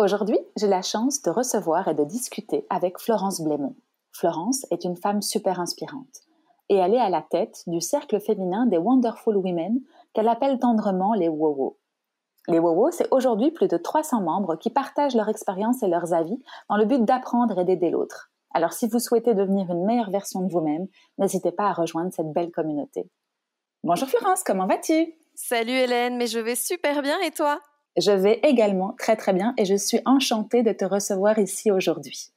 Aujourd'hui, j'ai la chance de recevoir et de discuter avec Florence Blémont. Florence est une femme super inspirante et elle est à la tête du cercle féminin des Wonderful Women qu'elle appelle tendrement les WOWO. Les WOWO, c'est aujourd'hui plus de 300 membres qui partagent leur expérience et leurs avis dans le but d'apprendre et d'aider l'autre. Alors si vous souhaitez devenir une meilleure version de vous-même, n'hésitez pas à rejoindre cette belle communauté. Bonjour Florence, comment vas-tu? Salut Hélène, mais je vais super bien et toi? Je vais également très très bien et je suis enchantée de te recevoir ici aujourd'hui.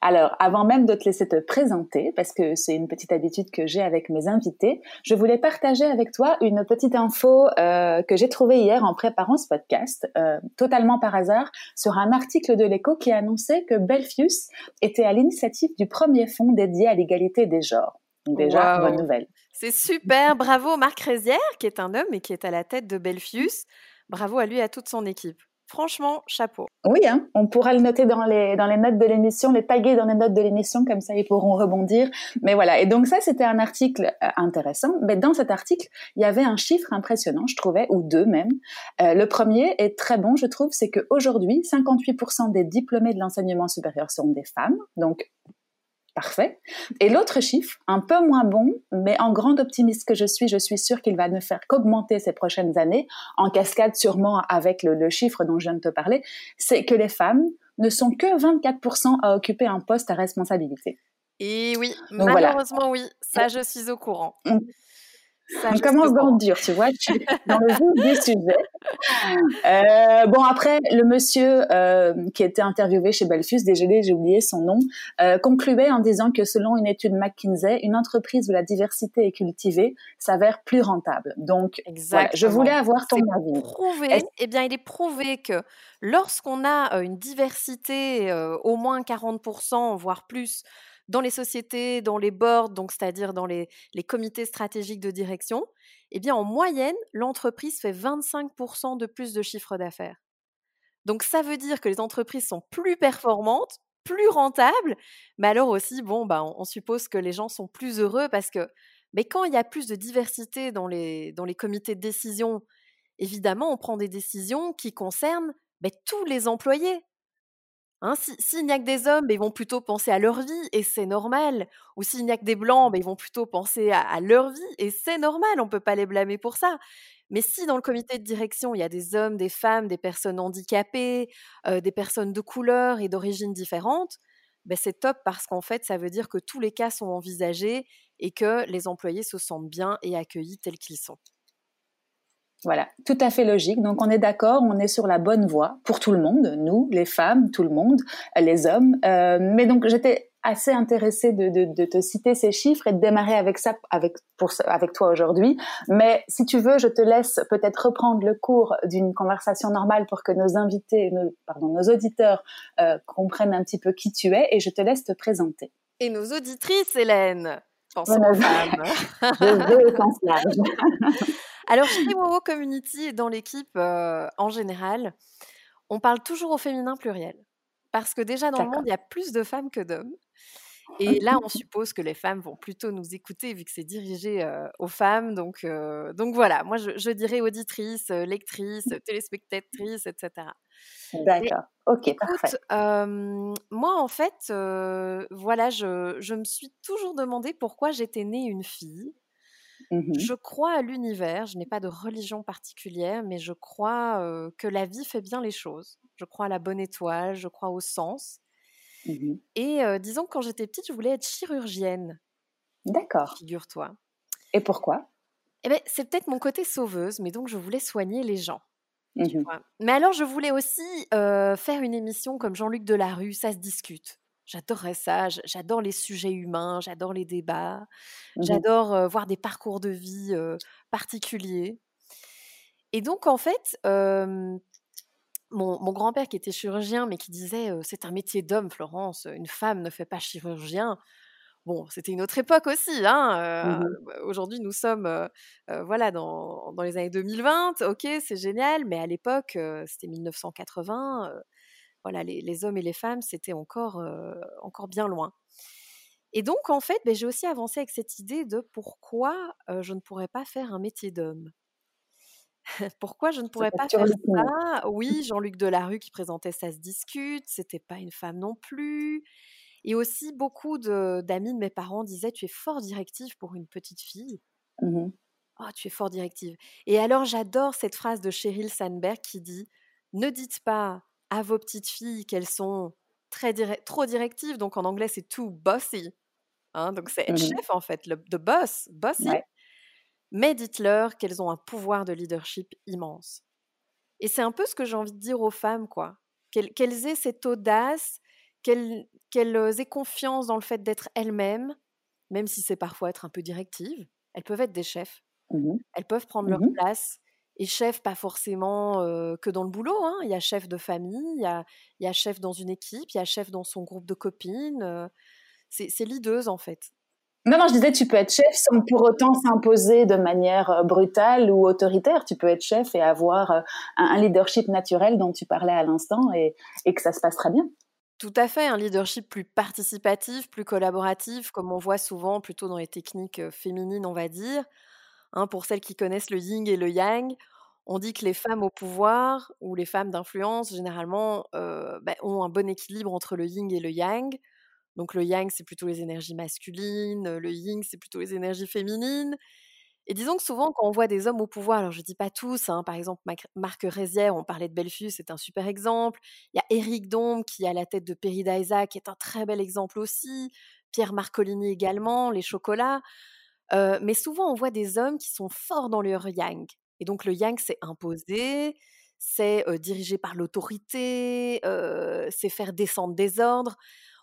Alors, avant même de te laisser te présenter, parce que c'est une petite habitude que j'ai avec mes invités, je voulais partager avec toi une petite info euh, que j'ai trouvée hier en préparant ce podcast, euh, totalement par hasard, sur un article de l'Echo qui annonçait que Belfius était à l'initiative du premier fonds dédié à l'égalité des genres. Donc déjà, bonne nouvelle. C'est super, bravo Marc Rézière, qui est un homme et qui est à la tête de Belfius. Bravo à lui et à toute son équipe. Franchement, chapeau. Oui, hein, on pourra le noter dans les, dans les notes de l'émission, les taguer dans les notes de l'émission, comme ça ils pourront rebondir. Mais voilà, et donc ça c'était un article euh, intéressant. Mais dans cet article, il y avait un chiffre impressionnant, je trouvais, ou deux même. Euh, le premier est très bon, je trouve, c'est qu'aujourd'hui, 58% des diplômés de l'enseignement supérieur sont des femmes. Donc parfait. Et l'autre chiffre, un peu moins bon, mais en grande optimiste que je suis, je suis sûre qu'il va ne faire qu'augmenter ces prochaines années, en cascade sûrement avec le, chiffre dont je viens de te parler, c'est que les femmes ne sont que 24% à occuper un poste à responsabilité. Et oui, malheureusement oui, ça je suis au courant. Mm on commence dans le dur, tu vois, dans le vif du sujet. Euh, bon, après, le monsieur euh, qui était interviewé chez Belfus, désolé, j'ai oublié son nom, euh, concluait en disant que selon une étude McKinsey, une entreprise où la diversité est cultivée s'avère plus rentable. Donc, je voulais avoir ton avis. Prouvé, eh bien, il est prouvé que lorsqu'on a une diversité au moins 40%, voire plus, dans les sociétés, dans les boards, donc c'est-à-dire dans les, comités stratégiques de direction, eh bien en moyenne, l'entreprise fait 25% de plus de chiffre d'affaires. Donc ça veut dire que les entreprises sont plus performantes, plus rentables, mais alors aussi, bon, bah, on, suppose que les gens sont plus heureux parce que mais quand il y a plus de diversité dans les, dans les comités de décision, évidemment, on prend des décisions qui concernent tous les employés. Hein, s'il n'y a que des hommes, ils vont plutôt penser à leur vie et c'est normal. Ou s'il n'y a que des blancs, ils vont plutôt penser à, leur vie et c'est normal, on ne peut pas les blâmer pour ça. Mais si dans le comité de direction, il y a des hommes, des femmes, des personnes handicapées, des personnes de couleur et d'origine différentes, ben c'est top parce qu'en fait, ça veut dire que tous les cas sont envisagés et que les employés se sentent bien et accueillis tels qu'ils sont. Voilà, tout à fait logique. Donc on est d'accord, on est sur la bonne voie pour tout le monde, nous, les femmes, tout le monde, les hommes. Euh, mais donc j'étais assez intéressée de, de, de, te citer ces chiffres et de démarrer avec ça avec pour avec toi aujourd'hui. Mais si tu veux, je te laisse peut-être reprendre le cours d'une conversation normale pour que nos invités, nos, pardon, nos auditeurs euh, comprennent un petit peu qui tu es et je te laisse te présenter. Et nos auditrices, Hélène. Pensons aux femmes. Alors, chez Wowo Community et dans l'équipe en général, on parle toujours au féminin pluriel. Parce que déjà, dans le monde, il y a plus de femmes que d'hommes. Et là, on suppose que les femmes vont plutôt nous écouter vu que c'est dirigé aux femmes. Donc, donc voilà, moi, je, dirais auditrice, lectrice, téléspectatrice, etc. D'accord. Ok, parfait. moi, en fait, voilà, je, je, me suis toujours demandé pourquoi j'étais née une fille. Mmh je crois à l'univers, je n'ai pas de religion particulière, mais je crois que la vie fait bien les choses. Je crois à la bonne étoile, je crois au sens. Mmh Et disons que quand j'étais petite, je voulais être chirurgienne. D'accord. Figure-toi. Et pourquoi? Eh ben, C'est peut-être mon côté sauveuse, mais donc je voulais soigner les gens. Mmh mais alors, je voulais aussi faire une émission comme Jean-Luc Delarue, ça se discute. J'adorerais ça. J'adore les sujets humains, j'adore les débats, mmh j'adore voir des parcours de vie particuliers. Et donc, en fait, mon, grand-père qui était chirurgien, mais qui disait c'est un métier d'homme, Florence, une femme ne fait pas chirurgien. Bon, c'était une autre époque aussi. Hein, mmh bah, Aujourd'hui, nous sommes voilà, dans, dans, les années 2020. Ok, c'est génial, mais à l'époque, c'était 1980. Voilà, les, les, hommes et les femmes, c'était encore, encore bien loin. Et donc, en fait, ben, j'ai aussi avancé avec cette idée de pourquoi je ne pourrais pas faire un métier d'homme. pourquoi je ne pourrais pas faire ça? Oui, Jean-Luc Delarue qui présentait Ça se discute, c'était pas une femme non plus. Et aussi, beaucoup d'amis de, mes parents disaient Tu es fort directive pour une petite fille. Mmh oh, tu es fort directive. Et alors, j'adore cette phrase de Sheryl Sandberg qui dit Ne dites pas à vos petites filles qu'elles sont très trop directives. Donc, en anglais, c'est too bossy. Hein, donc, c'est être mmh chef, en fait, le the boss, bossy. Mais dites-leur qu'elles ont un pouvoir de leadership immense. Et c'est un peu ce que j'ai envie de dire aux femmes, quoi. Qu'elles aient cette audace, qu'elles aient confiance dans le fait d'être elles-mêmes, même si c'est parfois être un peu directive. Elles peuvent être des chefs. Mmh elles peuvent prendre leur mmh place. Et chef, pas forcément que dans le boulot. Hein. Il y a chef de famille, il y a, il y a chef dans une équipe, il y a chef dans son groupe de copines. c'est leaduse, en fait. Non, non, je disais, tu peux être chef sans pour autant s'imposer de manière brutale ou autoritaire. Tu peux être chef et avoir un, leadership naturel dont tu parlais à l'instant et, que ça se passe très bien. Tout à fait, un leadership plus participatif, plus collaboratif, comme on voit souvent plutôt dans les techniques féminines, on va dire. Hein, pour celles qui connaissent le yin et le yang, on dit que les femmes au pouvoir ou les femmes d'influence, généralement, bah, ont un bon équilibre entre le yin et le yang. Donc le yang, c'est plutôt les énergies masculines, le yin, c'est plutôt les énergies féminines. Et disons que souvent, quand on voit des hommes au pouvoir, alors je ne dis pas tous, hein, par exemple Marc Rézière, on parlait de Belfus, c'est un super exemple. Il y a Éric Dombe qui est à la tête de Peridaisa, qui est un très bel exemple aussi. Pierre Marcolini également, les chocolats. Mais souvent, on voit des hommes qui sont forts dans leur yang. Et donc le yang, c'est imposé, c'est dirigé par l'autorité, c'est faire descendre des ordres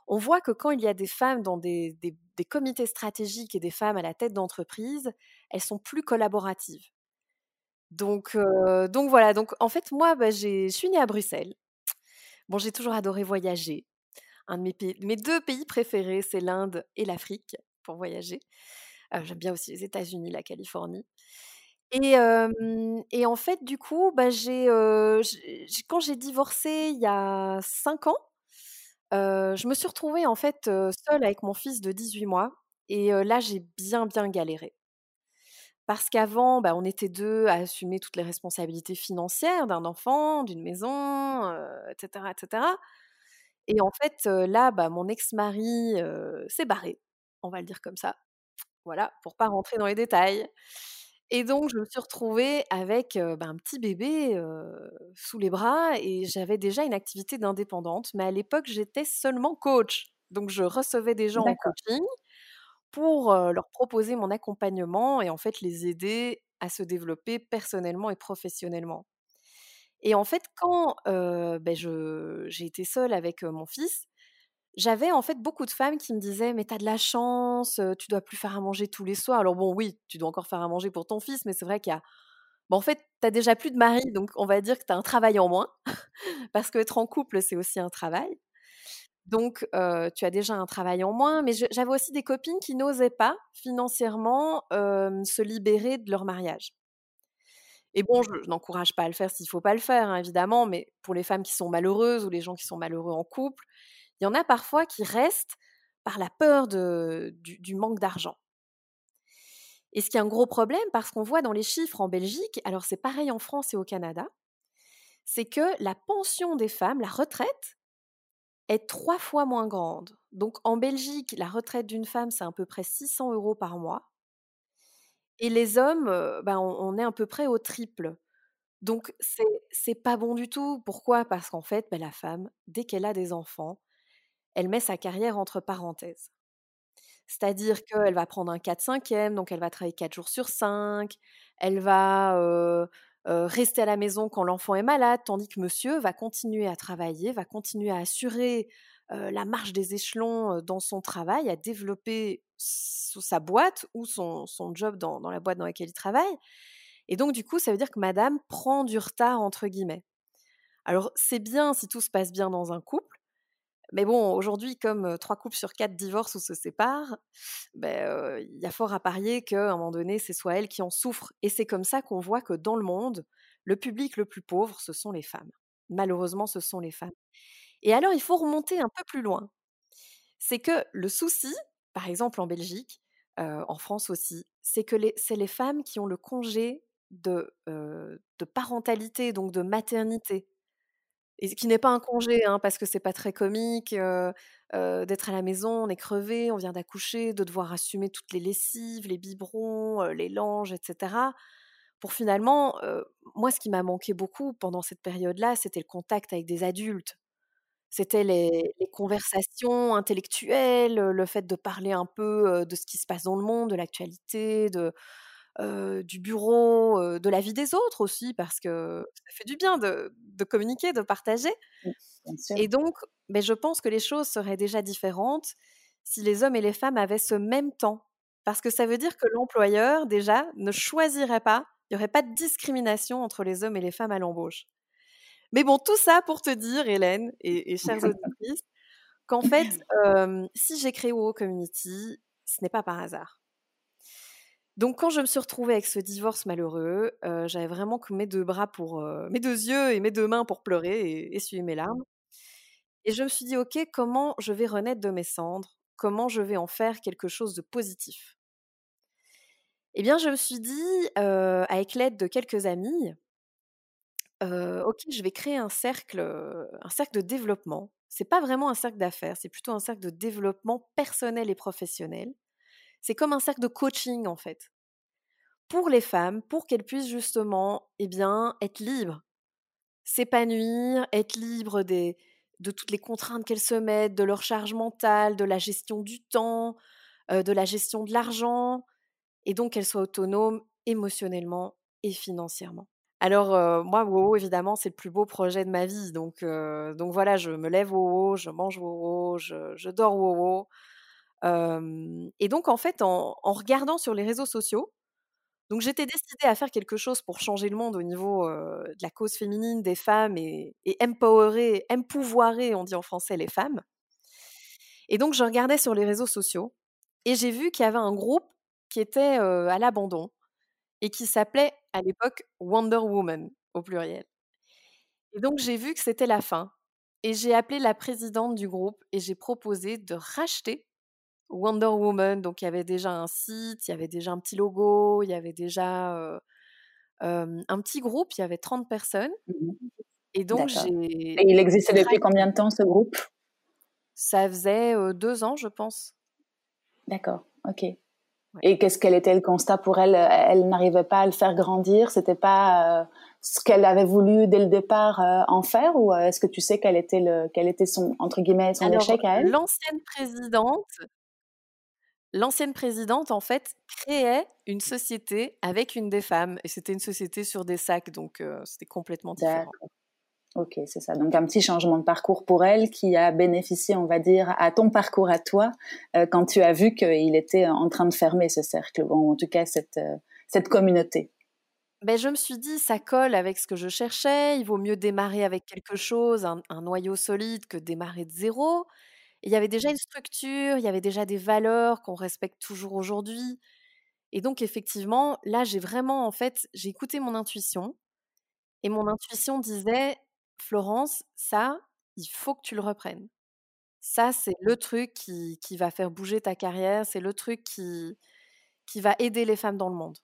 on voit que quand il y a des femmes dans des, comités stratégiques et des femmes à la tête d'entreprise, elles sont plus collaboratives. Donc, donc voilà, donc en fait, moi, bah, je suis née à Bruxelles. Bon, j'ai toujours adoré voyager. Un de mes, mes deux pays préférés, c'est l'Inde et l'Afrique pour voyager. J'aime bien aussi les États-Unis, la Californie. Et, en fait, du coup, bah, quand j'ai divorcé il y a cinq ans, je me suis retrouvée en fait seule avec mon fils de 18 mois et là j'ai bien bien galéré. Parce qu'avant, bah, on était deux à assumer toutes les responsabilités financières d'un enfant, d'une maison, etc., etc. Et en fait, là, bah, mon ex-mari s'est barré, on va le dire comme ça. Voilà, pour pas rentrer dans les détails. Et donc, je me suis retrouvée avec bah, un petit bébé sous les bras et j'avais déjà une activité d'indépendante. Mais à l'époque, j'étais seulement coach. Donc, je recevais des gens en coaching pour leur proposer mon accompagnement et en fait les aider à se développer personnellement et professionnellement. Et en fait, quand ben, j'ai été seule avec mon fils, j'avais en fait beaucoup de femmes qui me disaient mais t'as de la chance, tu dois plus faire à manger tous les soirs. Alors bon oui, tu dois encore faire à manger pour ton fils, mais c'est vrai qu'il y a bon, en fait, t'as déjà plus de mari, donc on va dire que t'as un travail en moins, parce qu'être en couple, c'est aussi un travail. Donc, tu as déjà un travail en moins, mais j'avais aussi des copines qui n'osaient pas financièrement se libérer de leur mariage. Et bon, je, n'encourage pas à le faire s'il faut pas le faire, hein, évidemment, mais pour les femmes qui sont malheureuses ou les gens qui sont malheureux en couple, il y en a parfois qui restent par la peur du, manque d'argent. Et ce qui est un gros problème, parce qu'on voit dans les chiffres en Belgique, alors c'est pareil en France et au Canada, c'est que la pension des femmes, la retraite, est trois fois moins grande. Donc en Belgique, la retraite d'une femme, c'est à peu près 600 euros par mois. Et les hommes, ben, on, est à peu près au triple. Donc c'est pas bon du tout. Pourquoi? Parce qu'en fait, ben, la femme, dès qu'elle a des enfants, elle met sa carrière entre parenthèses. C'est-à-dire qu'elle va prendre un 4-5e, donc elle va travailler 4 jours sur 5, elle va rester à la maison quand l'enfant est malade, tandis que monsieur va continuer à travailler, va continuer à assurer la marche des échelons dans son travail, à développer sa boîte ou son, job dans, dans la boîte dans laquelle il travaille. Et donc, du coup, ça veut dire que madame prend du retard, entre guillemets. Alors, c'est bien si tout se passe bien dans un couple, mais bon, aujourd'hui, comme trois couples sur quatre divorcent ou se séparent, ben, il y a fort à parier qu'à un moment donné, c'est soit elle qui en souffre. Et c'est comme ça qu'on voit que dans le monde, le public le plus pauvre, ce sont les femmes. Malheureusement, ce sont les femmes. Et alors, il faut remonter un peu plus loin. C'est que le souci, par exemple en Belgique, en France aussi, c'est que c'est les femmes qui ont le congé de parentalité, donc de maternité. Et qui n'est pas un congé, hein, parce que c'est pas très comique d'être à la maison, on est crevé, on vient d'accoucher, de devoir assumer toutes les lessives, les biberons, les langes, etc. Pour finalement, moi, ce qui m'a manqué beaucoup pendant cette période-là, c'était le contact avec des adultes. C'était les, conversations intellectuelles, le fait de parler un peu de ce qui se passe dans le monde, de l'actualité, de, du bureau, de la vie des autres aussi, parce que ça fait du bien de, communiquer, de partager. Et donc, mais ben, je pense que les choses seraient déjà différentes si les hommes et les femmes avaient ce même temps. Parce que ça veut dire que l'employeur, déjà, ne choisirait pas, il n'y aurait pas de discrimination entre les hommes et les femmes à l'embauche. Mais bon, tout ça pour te dire, Hélène et, et chères auditrices, qu'en fait, si j'ai créé WoW Community, ce n'est pas par hasard. Donc, quand je me suis retrouvée avec ce divorce malheureux, j'avais vraiment que mes deux bras pour, mes deux yeux et mes deux mains pour pleurer et essuyer mes larmes. Et je me suis dit, ok, comment je vais renaître de mes cendres? Comment je vais en faire quelque chose de positif? Eh bien, je me suis dit, avec l'aide de quelques amis, ok, je vais créer un cercle, un cercle de développement. C'est pas vraiment un cercle d'affaires, c'est plutôt un cercle de développement personnel et professionnel c'est comme un cercle de coaching en fait. Pour les femmes, pour qu'elles puissent justement eh bien, être libres, s'épanouir, être libres des, de toutes les contraintes qu'elles se mettent, de leur charge mentale, de la gestion du temps, de la gestion de l'argent, et donc qu'elles soient autonomes émotionnellement et financièrement. Alors moi, WoWo, évidemment, c'est le plus beau projet de ma vie. Donc, donc voilà, je me lève WoWo, je mange WoWo, je, je dors WoWo et donc, en fait, en, regardant sur les réseaux sociaux, donc j'étais décidée à faire quelque chose pour changer le monde au niveau de la cause féminine des femmes et, et empowerer, empouvoirer, on dit en français, les femmes. Et donc, je regardais sur les réseaux sociaux et j'ai vu qu'il y avait un groupe qui était à l'abandon et qui s'appelait à l'époque Wonder Woman au pluriel. Et donc, j'ai vu que c'était la fin. Et j'ai appelé la présidente du groupe et j'ai proposé de racheter Wonder Woman, donc il y avait déjà un site, il y avait déjà un petit logo, il y avait déjà un petit groupe, il y avait 30 personnes. Mmh et donc j'ai. Et il existait depuis combien de temps ce groupe? Ça faisait deux ans, je pense. D'accord, ok. Et qu'est-ce qu'elle était le constat pour elle? Elle n'arrivait pas à le faire grandir. C'était pas ce qu'elle avait voulu dès le départ en faire, ou est-ce que tu sais quel était le, quel était son entre guillemets son échec à elle? L'ancienne présidente l'ancienne présidente, en fait, créait une société avec une des femmes. Et c'était une société sur des sacs, donc c'était complètement différent. Ok, c'est ça. Donc un petit changement de parcours pour elle qui a bénéficié, on va dire, à ton parcours à toi quand tu as vu qu'il était en train de fermer ce cercle, ou en tout cas cette, cette communauté. Ben, je me suis dit, ça colle avec ce que je cherchais. Il vaut mieux démarrer avec quelque chose, un, un noyau solide, que démarrer de zéro il y avait déjà une structure, il y avait déjà des valeurs qu'on respecte toujours aujourd'hui. Et donc, effectivement, là, j'ai vraiment, en fait, j'ai écouté mon intuition. Et mon intuition disait, Florence, ça, il faut que tu le reprennes. Ça, c'est le truc qui, qui va faire bouger ta carrière, c'est le truc qui, qui va aider les femmes dans le monde.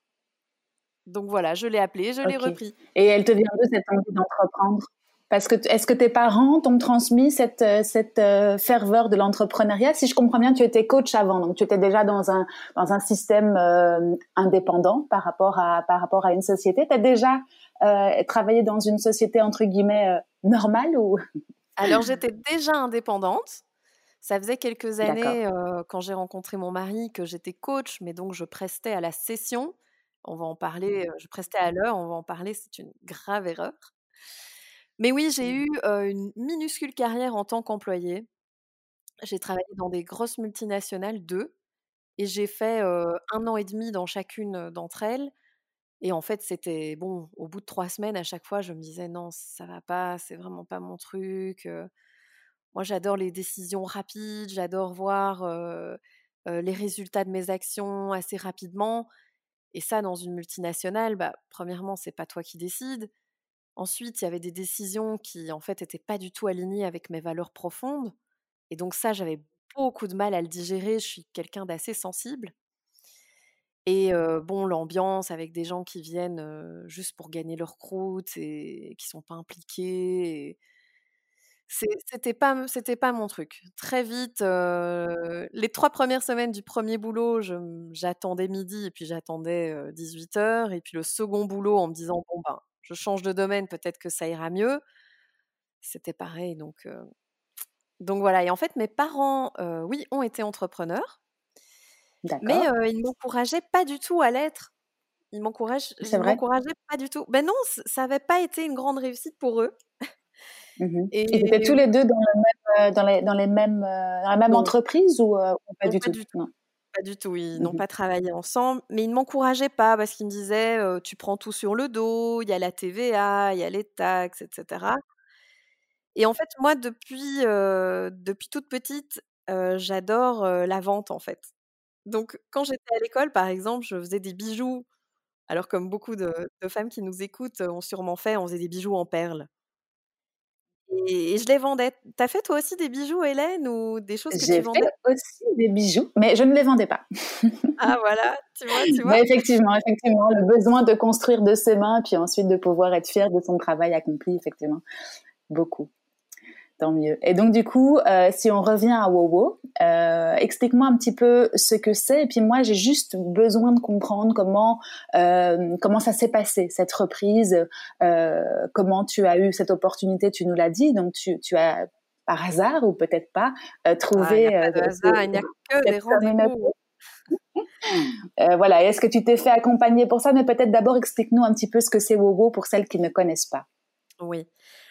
Donc voilà, je l'ai appelé, je l'ai repris. Et elle te vient de cette envie d'entreprendre? Parce que est-ce que tes parents t'ont transmis cette, euh, cette euh, ferveur de l'entrepreneuriat? Si je comprends bien, tu étais coach avant, donc tu étais déjà dans un, dans un système euh, indépendant par rapport à, par rapport à une société. Tu as déjà travaillé dans une société entre guillemets normale ou? Alors j'étais déjà indépendante. Ça faisait quelques années quand j'ai rencontré mon mari que j'étais coach, mais donc je prestais à la session. On va en parler, je prestais à l'heure, on va en parler, c'est une grave erreur. Mais oui, j'ai mmh. eu une minuscule carrière en tant qu'employée. J'ai travaillé dans des grosses multinationales, deux, et j'ai fait un an et demi dans chacune d'entre elles. Et en fait, c'était bon, au bout de trois semaines, à chaque fois, je me disais non, ça va pas, c'est vraiment pas mon truc. Moi, j'adore les décisions rapides, j'adore voir les résultats de mes actions assez rapidement. Et ça, dans une multinationale, bah, premièrement, c'est pas toi qui décides. Ensuite, il y avait des décisions qui, en fait, n'étaient pas du tout alignées avec mes valeurs profondes. Et donc ça, j'avais beaucoup de mal à le digérer. Je suis quelqu'un d'assez sensible. Et bon, l'ambiance avec des gens qui viennent juste pour gagner leur croûte et qui sont pas impliqués. C'était pas, c'était pas mon truc. Très vite, les trois premières semaines du premier boulot, j'attendais midi et puis j'attendais 18 heures. Et puis le second boulot, en me disant bon ben, je change de domaine, peut-être que ça ira mieux. C'était pareil, donc donc voilà. Et en fait, mes parents, oui, ont été entrepreneurs. Mais il ne m'encourageait pas du tout à l'être. Il m'encourage, m'encourageait pas du tout. Ben non, ça n'avait pas été une grande réussite pour eux. Mmh et... Ils étaient tous les deux dans, le même, dans, les, dans les mêmes, la même entreprise ou, pas, du, tout? Pas du tout, ils n'ont mmh pas travaillé ensemble, mais ils ne m'encourageaient pas parce qu'ils me disaient tu prends tout sur le dos, il y a la TVA, il y a les taxes, etc. Et en fait, moi, depuis, depuis toute petite, j'adore la vente en fait. Donc, quand j'étais à l'école, par exemple, je faisais des bijoux. Alors, comme beaucoup de, femmes qui nous écoutent ont sûrement fait, on faisait des bijoux en perles. Et, je les vendais. T'as fait toi aussi des bijoux, Hélène, ou des choses que tu vendais? J'ai fait aussi des bijoux, mais je ne les vendais pas. ah voilà, tu vois, tu vois. Mais effectivement, effectivement, le besoin de construire de ses mains, puis ensuite de pouvoir être fier de son travail accompli, effectivement, beaucoup. Tant mieux. Et donc du coup, euh, si on revient à Wowo, euh, explique-moi un petit peu ce que c'est. Et puis moi, j'ai juste besoin de comprendre comment euh, comment ça s'est passé cette reprise, comment tu as eu cette opportunité. Tu nous l'as dit. Donc tu, tu as par hasard ou peut-être pas trouvé. Ah, il n'y a pas de hasard, il n'y a que des rendez-vous. voilà. Est-ce que tu t'es fait accompagner pour ça? Mais peut-être d'abord explique-nous un petit peu ce que c'est Wowo pour celles qui ne connaissent pas. Oui.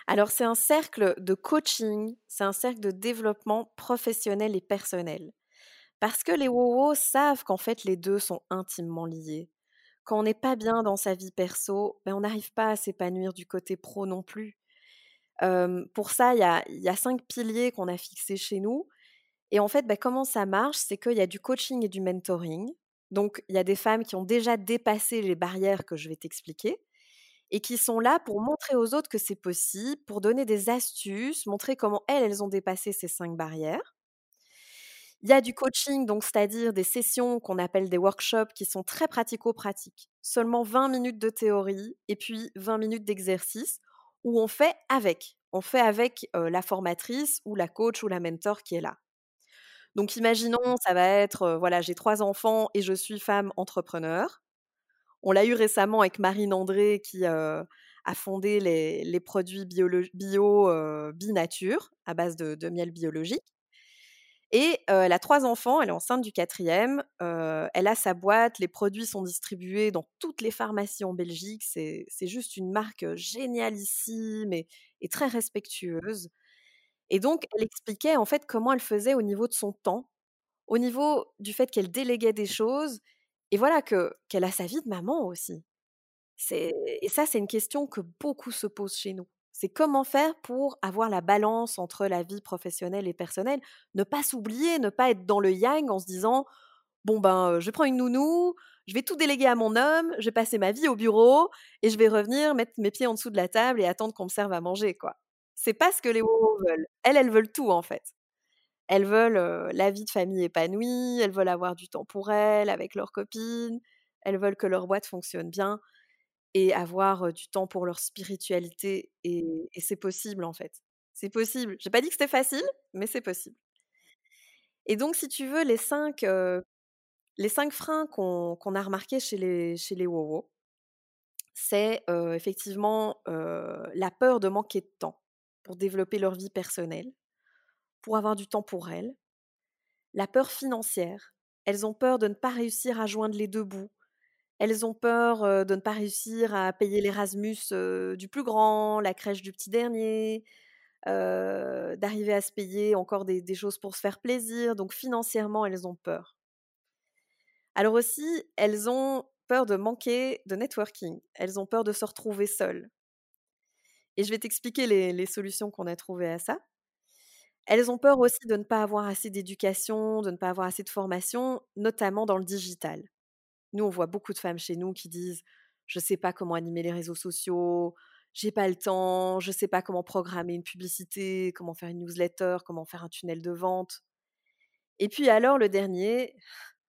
Alors c'est un cercle de coaching, c'est un cercle de développement professionnel et personnel. Parce que les WoWo savent qu'en fait les deux sont intimement liés. Quand on n'est pas bien dans sa vie perso, ben on n'arrive pas à s'épanouir du côté pro non plus. pour ça, il y a, cinq piliers qu'on a fixés chez nous. Et en fait, ben, comment ça marche C'est qu'il y a du coaching et du mentoring. Donc, il y a des femmes qui ont déjà dépassé les barrières que je vais t'expliquer et qui sont là pour montrer aux autres que c'est possible, pour donner des astuces, montrer comment elles, elles ont dépassé ces cinq barrières. Il y a du coaching, donc c'est-à-dire des sessions qu'on appelle des workshops qui sont très pratico-pratiques. Seulement 20 minutes de théorie et puis 20 minutes d'exercice où on fait avec. On fait avec la formatrice ou la coach ou la mentor qui est là. Donc imaginons, ça va être, voilà, j'ai trois enfants et je suis femme entrepreneur. On l'a eu récemment avec Marine André qui a fondé les, produits bio, Binature à base de, miel biologique. Et elle a trois enfants, elle est enceinte du quatrième, elle a sa boîte, les produits sont distribués dans toutes les pharmacies en Belgique, c'est juste une marque génialissime et, très respectueuse. Et donc, elle expliquait en fait comment elle faisait au niveau de son temps, au niveau du fait qu'elle déléguait des choses et voilà que qu'elle a sa vie de maman aussi. Et ça c'est une question que beaucoup se posent chez nous. C'est comment faire pour avoir la balance entre la vie professionnelle et personnelle, ne pas s'oublier, ne pas être dans le yang en se disant bon ben je prends une nounou, je vais tout déléguer à mon homme, je vais passer ma vie au bureau et je vais revenir mettre mes pieds en dessous de la table et attendre qu'on me serve à manger quoi. C'est pas ce que les WoW veulent. Elles elles veulent tout en fait. Elles veulent la vie de famille épanouie, elles veulent avoir du temps pour elles, avec leurs copines, elles veulent que leur boîte fonctionne bien et avoir du temps pour leur spiritualité. Et, c'est possible en fait. C'est possible. J'ai pas dit que c'était facile, mais c'est possible. Et donc, si tu veux, les cinq, les cinq freins qu'on a remarqués chez les, chez les c'est effectivement la peur de manquer de temps pour développer leur vie personnelle pour avoir du temps pour elles. La peur financière. Elles ont peur de ne pas réussir à joindre les deux bouts. Elles ont peur de ne pas réussir à payer l'Erasmus du plus grand, la crèche du petit dernier, d'arriver à se payer encore des, choses pour se faire plaisir. Donc financièrement, elles ont peur. Alors aussi, elles ont peur de manquer de networking. Elles ont peur de se retrouver seules. Et je vais t'expliquer les, solutions qu'on a trouvées à ça. Elles ont peur aussi de ne pas avoir assez d'éducation, de ne pas avoir assez de formation, notamment dans le digital. Nous, on voit beaucoup de femmes chez nous qui disent Je ne sais pas comment animer les réseaux sociaux, j'ai pas le temps, je ne sais pas comment programmer une publicité, comment faire une newsletter, comment faire un tunnel de vente. Et puis alors, le dernier,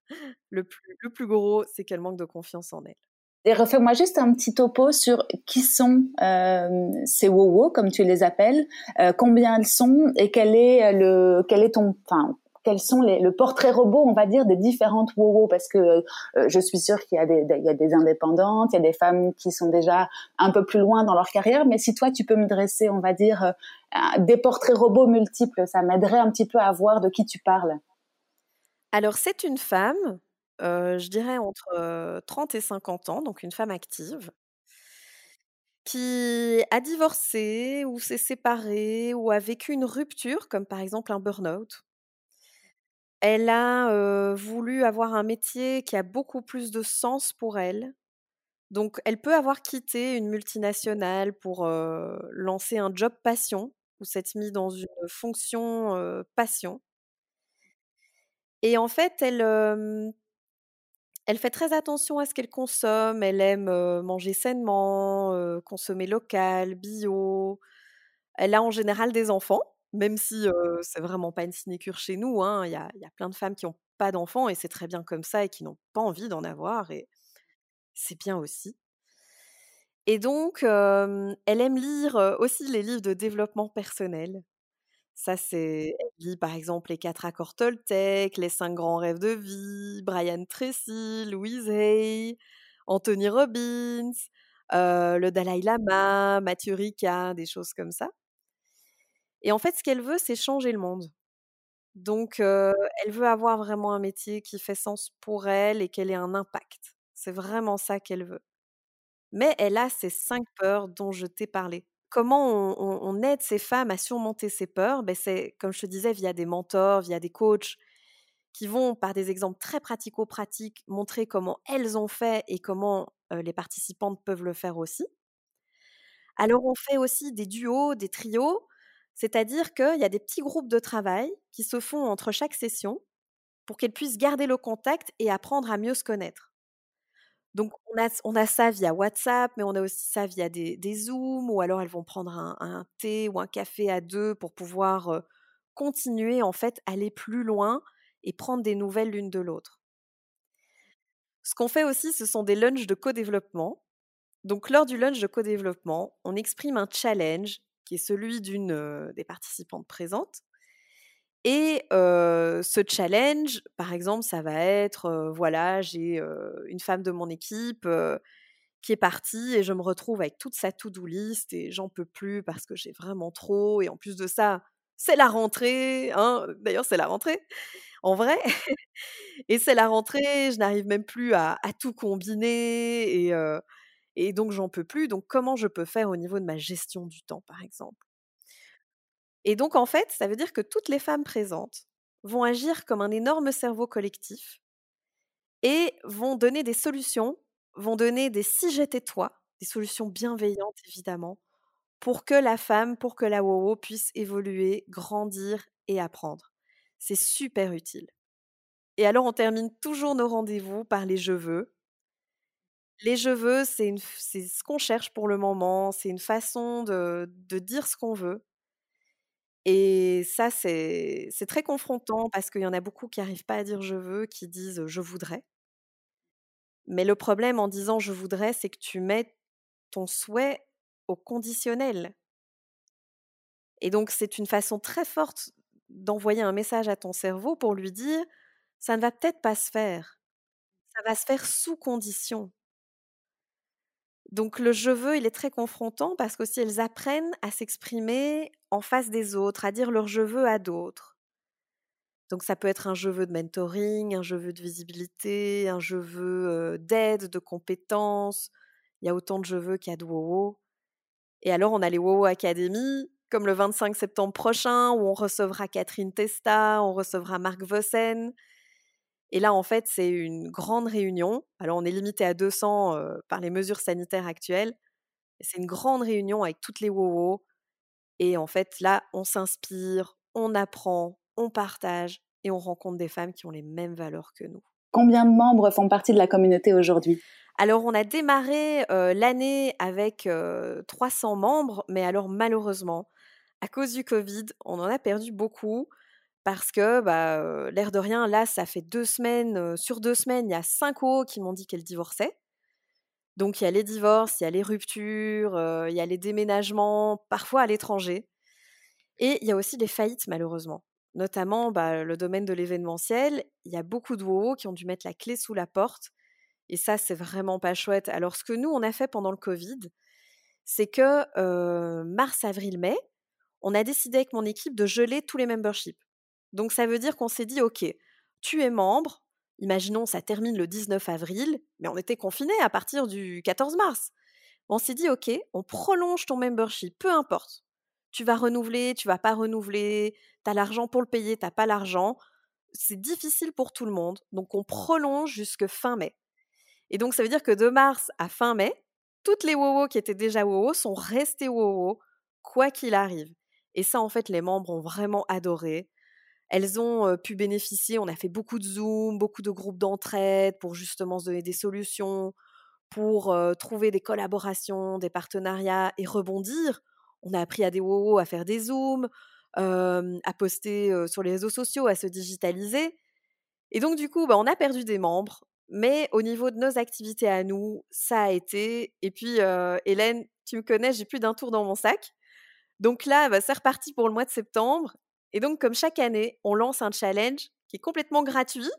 le plus, le plus gros, c'est qu'elle manque de confiance en elle. Et refais-moi juste un petit topo sur qui sont euh, ces WoWo, comme tu les appelles, euh, combien elles sont et quel est le, quel est ton, enfin, quels sont les, le portrait robot, on va dire, des différentes WoWo Parce que euh, je suis sûre qu'il y a des, il y a des indépendantes, il y a des femmes qui sont déjà un peu plus loin dans leur carrière. Mais si toi, tu peux me dresser, on va dire, des portraits robots multiples, ça m'aiderait un petit peu à voir de qui tu parles. Alors, c'est une femme, je dirais entre 30 et 50 ans, donc une femme active qui a divorcé ou s'est séparée ou a vécu une rupture, comme par exemple un burn-out. Elle a, voulu avoir un métier qui a beaucoup plus de sens pour elle. Donc elle peut avoir quitté une multinationale pour, lancer un job passion ou s'être mise dans une fonction, passion. Et en fait, elle, elle fait très attention à ce qu'elle consomme. Elle aime manger sainement, consommer local, bio. Elle a en général des enfants, même si c'est vraiment pas une sinécure chez nous. Hein. Il y, a, y, a, plein de femmes qui n'ont pas d'enfants et c'est très bien comme ça et qui n'ont pas envie d'en avoir. Et c'est bien aussi. Et donc, elle aime lire aussi les livres de développement personnel. Ça, c'est lit par exemple les quatre accords Toltec, les cinq grands rêves de vie, Brian Tracy, Louise Hay, Anthony Robbins, le Dalai Lama, Mathieu Ricard, des choses comme ça. Et en fait, ce qu'elle veut, c'est changer le monde. Donc, elle veut avoir vraiment un métier qui fait sens pour elle et qu'elle ait un impact. C'est vraiment ça qu'elle veut. Mais elle a ces cinq peurs dont je t'ai parlé comment on, aide ces femmes à surmonter ces peurs? Ben C'est, comme je te disais, via des mentors, via des coachs qui vont, par des exemples très pratico-pratiques, montrer comment elles ont fait et comment les participantes peuvent le faire aussi. Alors, on fait aussi des duos, des trios, c'est-à-dire qu'il y a des petits groupes de travail qui se font entre chaque session pour qu'elles puissent garder le contact et apprendre à mieux se connaître. Donc, on a, ça via WhatsApp, mais on a aussi ça via des, Zooms, ou alors elles vont prendre un, thé ou un café à deux pour pouvoir continuer, en fait, aller plus loin et prendre des nouvelles l'une de l'autre. Ce qu'on fait aussi, ce sont des lunchs de co-développement. Donc, lors du lunch de co-développement, on exprime un challenge qui est celui d'une des participantes présentes et ce challenge, par exemple, ça va être, voilà, j'ai une femme de mon équipe qui est partie et je me retrouve avec toute sa to-do list et j'en peux plus parce que j'ai vraiment trop. Et en plus de ça, c'est la rentrée. Hein D'ailleurs, c'est la rentrée, en vrai. et c'est la rentrée, je n'arrive même plus à, tout combiner et, et donc j'en peux plus. Donc, comment je peux faire au niveau de ma gestion du temps, par exemple? Et donc, en fait, ça veut dire que toutes les femmes présentes vont agir comme un énorme cerveau collectif et vont donner des solutions, vont donner des si j'étais toi, des solutions bienveillantes évidemment, pour que la femme, pour que la WoWo puisse évoluer, grandir et apprendre. C'est super utile. Et alors, on termine toujours nos rendez-vous par les je veux. Les je veux, c'est ce qu'on cherche pour le moment, c'est une façon de dire ce qu'on veut, et ça, c'est très confrontant parce qu'il y en a beaucoup qui n'arrivent pas à dire je veux, qui disent je voudrais. Mais le problème en disant je voudrais, c'est que tu mets ton souhait au conditionnel. Et donc, c'est une façon très forte d'envoyer un message à ton cerveau pour lui dire ça ne va peut-être pas se faire. Ça va se faire sous condition. Donc le je veux, il est très confrontant parce qu'aussi elles apprennent à s'exprimer en face des autres, à dire leur je veux à d'autres. Donc ça peut être un je veux de mentoring, un je veux de visibilité, un je veux d'aide, de compétences. Il y a autant de je veux qu'il y a de WoWo. Et alors on a les WoWo Academy, comme le 25 septembre prochain, où on recevra Catherine Testa, on recevra Marc Vossen. Et là, en fait, c'est une grande réunion. Alors, on est limité à 200 par les mesures sanitaires actuelles. C'est une grande réunion avec toutes les WOWO. Et en fait, là, on s'inspire, on apprend, on partage et on rencontre des femmes qui ont les mêmes valeurs que nous. Combien de membres font partie de la communauté aujourd'hui? Alors, on a démarré l'année avec 300 membres, mais alors malheureusement, à cause du Covid, on en a perdu beaucoup parce que, bah, l'air de rien, là, ça fait deux semaines, sur deux semaines, il y a cinq hauts qui m'ont dit qu'elles divorçaient. Donc, il y a les divorces, il y a les ruptures, il y a les déménagements, parfois à l'étranger. Et il y a aussi des faillites, malheureusement. Notamment, bah, le domaine de l'événementiel. Il y a beaucoup de WOO qui ont dû mettre la clé sous la porte. Et ça, c'est vraiment pas chouette. Alors, ce que nous, on a fait pendant le Covid, c'est que mars, avril, mai, on a décidé avec mon équipe de geler tous les memberships. Donc, ça veut dire qu'on s'est dit, OK, tu es membre, imaginons, ça termine le 19 avril, mais on était confinés à partir du 14 mars. On s'est dit, OK, on prolonge ton membership, peu importe. Tu vas renouveler, tu vas pas renouveler, tu as l'argent pour le payer, tu pas l'argent. C'est difficile pour tout le monde, donc on prolonge jusque fin mai. Et donc, ça veut dire que de mars à fin mai, toutes les WoWo qui étaient déjà WoWo sont restées WoWo, quoi qu'il arrive. Et ça, en fait, les membres ont vraiment adoré. Elles ont pu bénéficier, on a fait beaucoup de Zoom, beaucoup de groupes d'entraide pour justement se donner des solutions, pour trouver des collaborations, des partenariats et rebondir. On a appris à des WoWo à faire des Zooms, à poster sur les réseaux sociaux, à se digitaliser. Et donc, du coup, bah, on a perdu des membres, mais au niveau de nos activités à nous, ça a été. Et puis, Hélène, tu me connais, j'ai plus d'un tour dans mon sac. Donc là, bah, c'est reparti pour le mois de septembre. Et donc, comme chaque année, on lance un challenge qui est complètement gratuit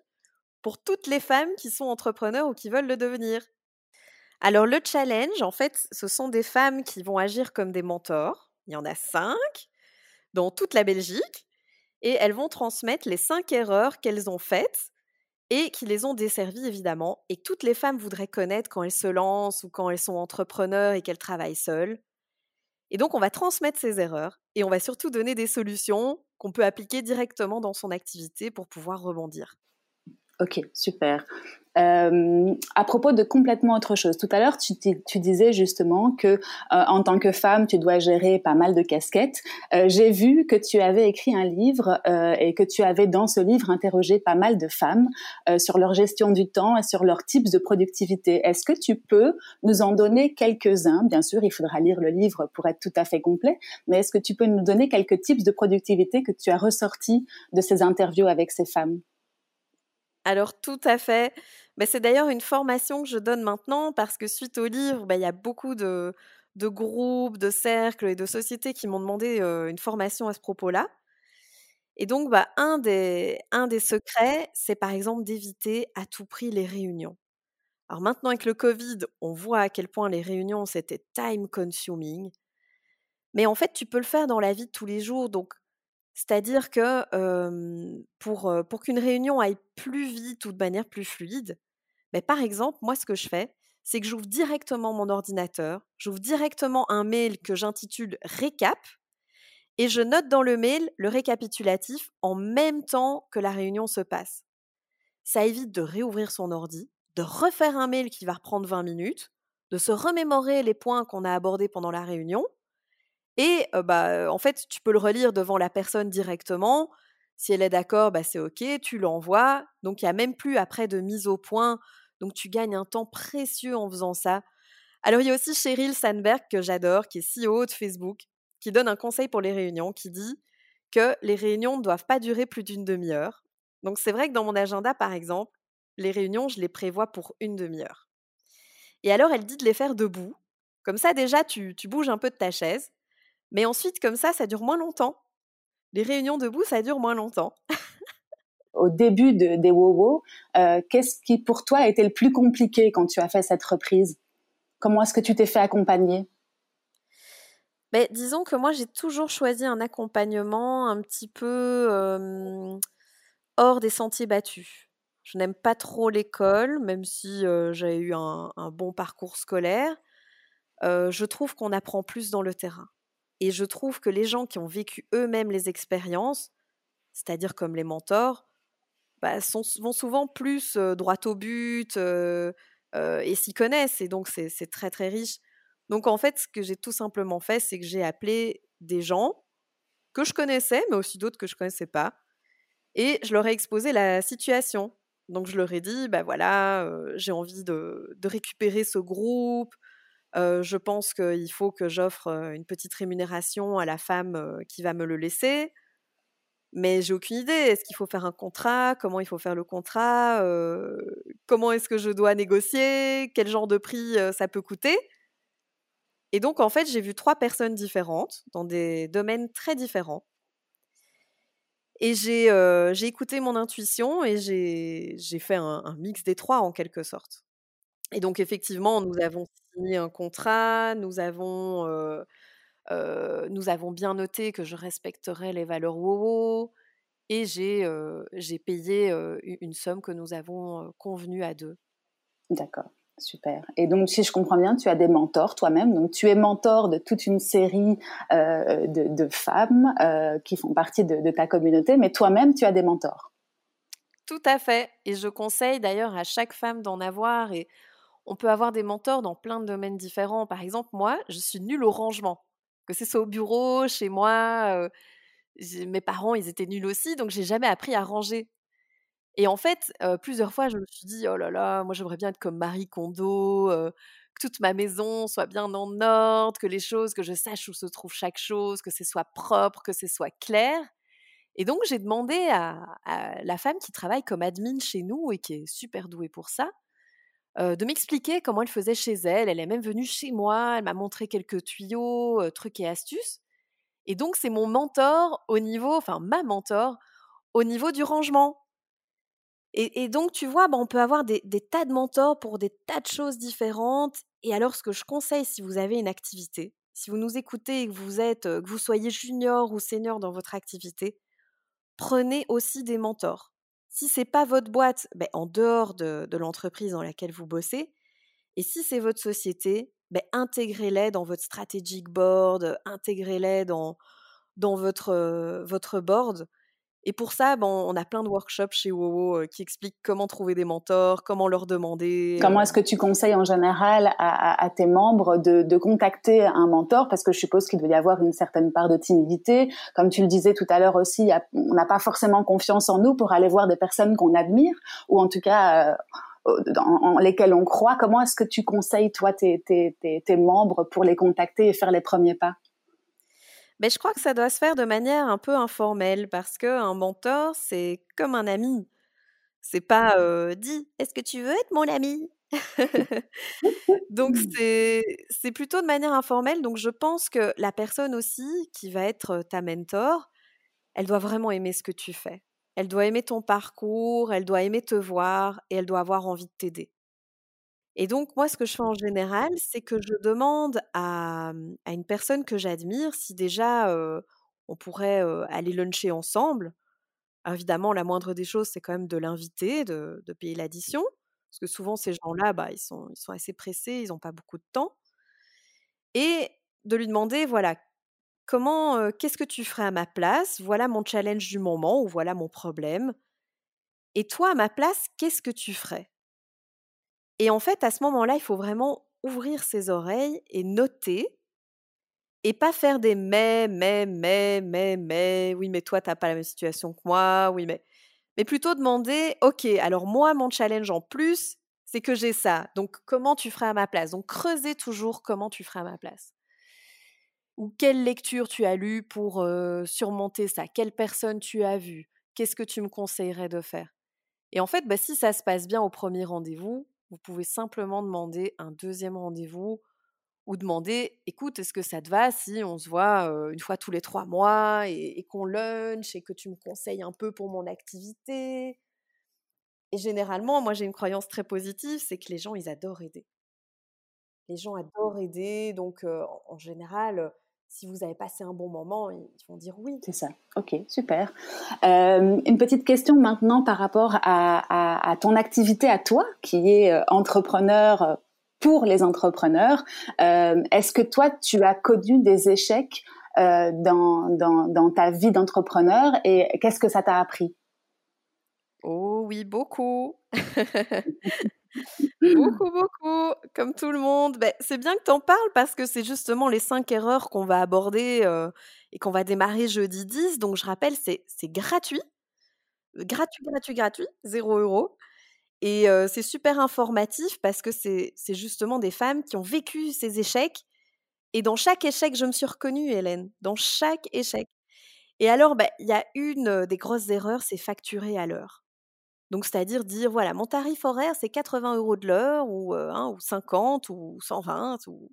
pour toutes les femmes qui sont entrepreneurs ou qui veulent le devenir. Alors, le challenge, en fait, ce sont des femmes qui vont agir comme des mentors. Il y en a cinq dans toute la Belgique. Et elles vont transmettre les cinq erreurs qu'elles ont faites et qui les ont desservies évidemment, et toutes les femmes voudraient connaître quand elles se lancent ou quand elles sont entrepreneurs et qu'elles travaillent seules. Et donc on va transmettre ces erreurs et on va surtout donner des solutions qu'on peut appliquer directement dans son activité pour pouvoir rebondir. Ok, super. Euh, à propos de complètement autre chose, tout à l'heure tu, disais justement que euh, en tant que femme tu dois gérer pas mal de casquettes. Euh, J'ai vu que tu avais écrit un livre et que tu avais dans ce livre interrogé pas mal de femmes sur leur gestion du temps et sur leurs types de productivité. Est-ce que tu peux nous en donner quelques-uns? Bien sûr, il faudra lire le livre pour être tout à fait complet, mais est-ce que tu peux nous donner quelques types de productivité que tu as ressortis de ces interviews avec ces femmes? Alors tout à fait. Mais c'est d'ailleurs une formation que je donne maintenant parce que suite au livre, bah, il y a beaucoup de, groupes, de cercles et de sociétés qui m'ont demandé une formation à ce propos-là. Et donc, bah, un, des, un des secrets, c'est par exemple d'éviter à tout prix les réunions. Alors maintenant, avec le Covid, on voit à quel point les réunions, c'était time consuming. Mais en fait, tu peux le faire dans la vie de tous les jours. Donc, c'est-à-dire que pour, pour qu'une réunion aille plus vite ou de manière plus fluide, mais par exemple, moi, ce que je fais, c'est que j'ouvre directement mon ordinateur, j'ouvre directement un mail que j'intitule Récap, et je note dans le mail le récapitulatif en même temps que la réunion se passe. Ça évite de réouvrir son ordi, de refaire un mail qui va reprendre 20 minutes, de se remémorer les points qu'on a abordés pendant la réunion, et bah, en fait, tu peux le relire devant la personne directement. Si elle est d'accord, bah, c'est OK, tu l'envoies. Donc, il n'y a même plus après de mise au point. Donc, tu gagnes un temps précieux en faisant ça. Alors, il y a aussi Cheryl Sandberg, que j'adore, qui est CEO de Facebook, qui donne un conseil pour les réunions, qui dit que les réunions ne doivent pas durer plus d'une demi-heure. Donc, c'est vrai que dans mon agenda, par exemple, les réunions, je les prévois pour une demi-heure. Et alors, elle dit de les faire debout. Comme ça, déjà, tu bouges un peu de ta chaise. Mais ensuite, comme ça, ça dure moins longtemps. Les réunions debout, ça dure moins longtemps. Au début de, des WoWo, euh, qu'est-ce qui pour toi a été le plus compliqué quand tu as fait cette reprise? Comment est-ce que tu t'es fait accompagner? Ben, disons que moi j'ai toujours choisi un accompagnement un petit peu hors des sentiers battus. Je n'aime pas trop l'école, même si j'ai eu un, bon parcours scolaire. je trouve qu'on apprend plus dans le terrain. Et je trouve que les gens qui ont vécu eux-mêmes les expériences, c'est-à-dire comme les mentors, bah, vont souvent plus droit au but et s'y connaissent. Et donc, c'est très, très riche. Donc, en fait, ce que j'ai tout simplement fait, c'est que j'ai appelé des gens que je connaissais, mais aussi d'autres que je ne connaissais pas. Et je leur ai exposé la situation. Donc, je leur ai dit, bah voilà, j'ai envie de, récupérer ce groupe. Je pense qu'il faut que j'offre une petite rémunération à la femme qui va me le laisser mais j'ai aucune idée. Est-ce qu'il faut faire un contrat? Comment il faut faire le contrat? Comment est-ce que je dois négocier? Quel genre de prix ça peut coûter? Et donc, en fait, j'ai vu trois personnes différentes dans des domaines très différents. Et j'ai écouté mon intuition et j'ai fait un, un, mix des trois en quelque sorte. Et donc, effectivement, nous avons signé un contrat, nous avons nous avons bien noté que je respecterais les valeurs WoWo et j'ai j'ai payé une somme que nous avons convenue à deux. D'accord, super. Et donc, si je comprends bien, tu as des mentors toi-même. Donc, tu es mentor de toute une série de, de, femmes qui font partie de, de ta communauté, mais toi-même, tu as des mentors. Tout à fait. Et je conseille d'ailleurs à chaque femme d'en avoir. Et on peut avoir des mentors dans plein de domaines différents. Par exemple, moi, je suis nulle au rangement que ce soit au bureau, chez moi. mes parents, ils étaient nuls aussi, donc j'ai jamais appris à ranger. Et en fait, plusieurs fois, je me suis dit, oh là là, moi j'aimerais bien être comme Marie Kondo, que toute ma maison soit bien en ordre, que les choses, que je sache où se trouve chaque chose, que ce soit propre, que ce soit clair. Et donc j'ai demandé à, à, la femme qui travaille comme admin chez nous et qui est super douée pour ça, de m'expliquer comment elle faisait chez elle. Elle est même venue chez moi, elle m'a montré quelques tuyaux, trucs et astuces. Et donc, c'est mon mentor au niveau, enfin, ma mentor au niveau du rangement. Et, donc, tu vois, bah, on peut avoir des, tas de mentors pour des tas de choses différentes. Et alors, ce que je conseille, si vous avez une activité, si vous nous écoutez et que vous êtes, que vous soyez junior ou senior dans votre activité, prenez aussi des mentors. Si c'est pas votre boîte, ben, en dehors de, l'entreprise dans laquelle vous bossez, et si c'est votre société, ben, intégrez-les dans votre strategic board, intégrez-les dans, dans votre, votre board. Et pour ça, bon, on a plein de workshops chez WoWo qui expliquent comment trouver des mentors, comment leur demander. Comment est-ce que tu conseilles en général à, tes membres de, contacter un mentor? Parce que je suppose qu'il doit y avoir une certaine part de timidité. Comme tu le disais tout à l'heure aussi, on n'a pas forcément confiance en nous pour aller voir des personnes qu'on admire, ou en tout cas en, lesquelles on croit. Comment est-ce que tu conseilles, toi, tes, tes membres pour les contacter et faire les premiers pas? Mais je crois que ça doit se faire de manière un peu informelle parce qu'un mentor, c'est comme un ami. C'est pas euh, dit est-ce que tu veux être mon ami? Donc c'est plutôt de manière informelle. Donc je pense que la personne aussi qui va être ta mentor, elle doit vraiment aimer ce que tu fais. Elle doit aimer ton parcours, elle doit aimer te voir et elle doit avoir envie de t'aider. Et donc, moi, ce que je fais en général, c'est que je demande à, mmh, une personne que j'admire si déjà on pourrait aller luncher ensemble. évidemment, la moindre des choses, c'est quand même de l'inviter, de, payer l'addition. Parce que souvent, ces gens-là, bah, ils, sont, assez pressés, ils n'ont pas beaucoup de temps. Et de lui demander, voilà, comment, qu'est-ce que tu ferais à ma place? Voilà mon challenge du moment ou voilà mon problème. Et toi, à ma place, qu'est-ce que tu ferais? Et en fait, à ce moment-là, il faut vraiment ouvrir ses oreilles et noter et pas faire des mais, mais, mais, mais, mais, oui, mais toi, tu n'as pas la même situation que moi, oui, mais. Mais plutôt demander, OK, alors moi, mon challenge en plus, c'est que j'ai ça. Donc, comment tu ferais à ma place? Donc, creuser toujours comment tu ferais à ma place. Ou quelle lecture tu as lue pour surmonter ça? Quelle personne tu as vue? Qu'est-ce que tu me conseillerais de faire? Et en fait, bah, si ça se passe bien au premier rendez-vous, vous pouvez simplement demander un deuxième rendez-vous ou demander, écoute, est-ce que ça te va si on se voit une fois tous les trois mois et, qu'on lunch et que tu me conseilles un peu pour mon activité? Et généralement, moi j'ai une croyance très positive, c'est que les gens, ils adorent aider. Les gens adorent aider, donc en général, si vous avez passé un bon moment, ils vont dire oui. C'est ça. Ok, super. Euh, une petite question maintenant par rapport à, ton activité à toi, qui est euh, entrepreneur euh, pour les entrepreneurs. Est-ce que toi, tu as connu des échecs dans, dans, ta vie d'entrepreneur et qu'est-ce que ça t'a appris? Oh oui, beaucoup. beaucoup, beaucoup, comme tout le monde. Ben, c'est bien que tu en parles parce que c'est justement les cinq erreurs qu'on va aborder et qu'on va démarrer jeudi 10. Donc, je rappelle, c'est gratuit. Gratuit, gratuit, gratuit, 0 euros. Et c'est super informatif parce que c'est justement des femmes qui ont vécu ces échecs. Et dans chaque échec, je me suis reconnue, Hélène. Dans chaque échec. Et alors, bah, il y a une des grosses erreurs, c'est facturer à l'heure. Donc, c'est-à-dire dire, voilà, mon tarif horaire, c'est 80 euros de l'heure, ou, hein, ou 50, ou 120. Ou...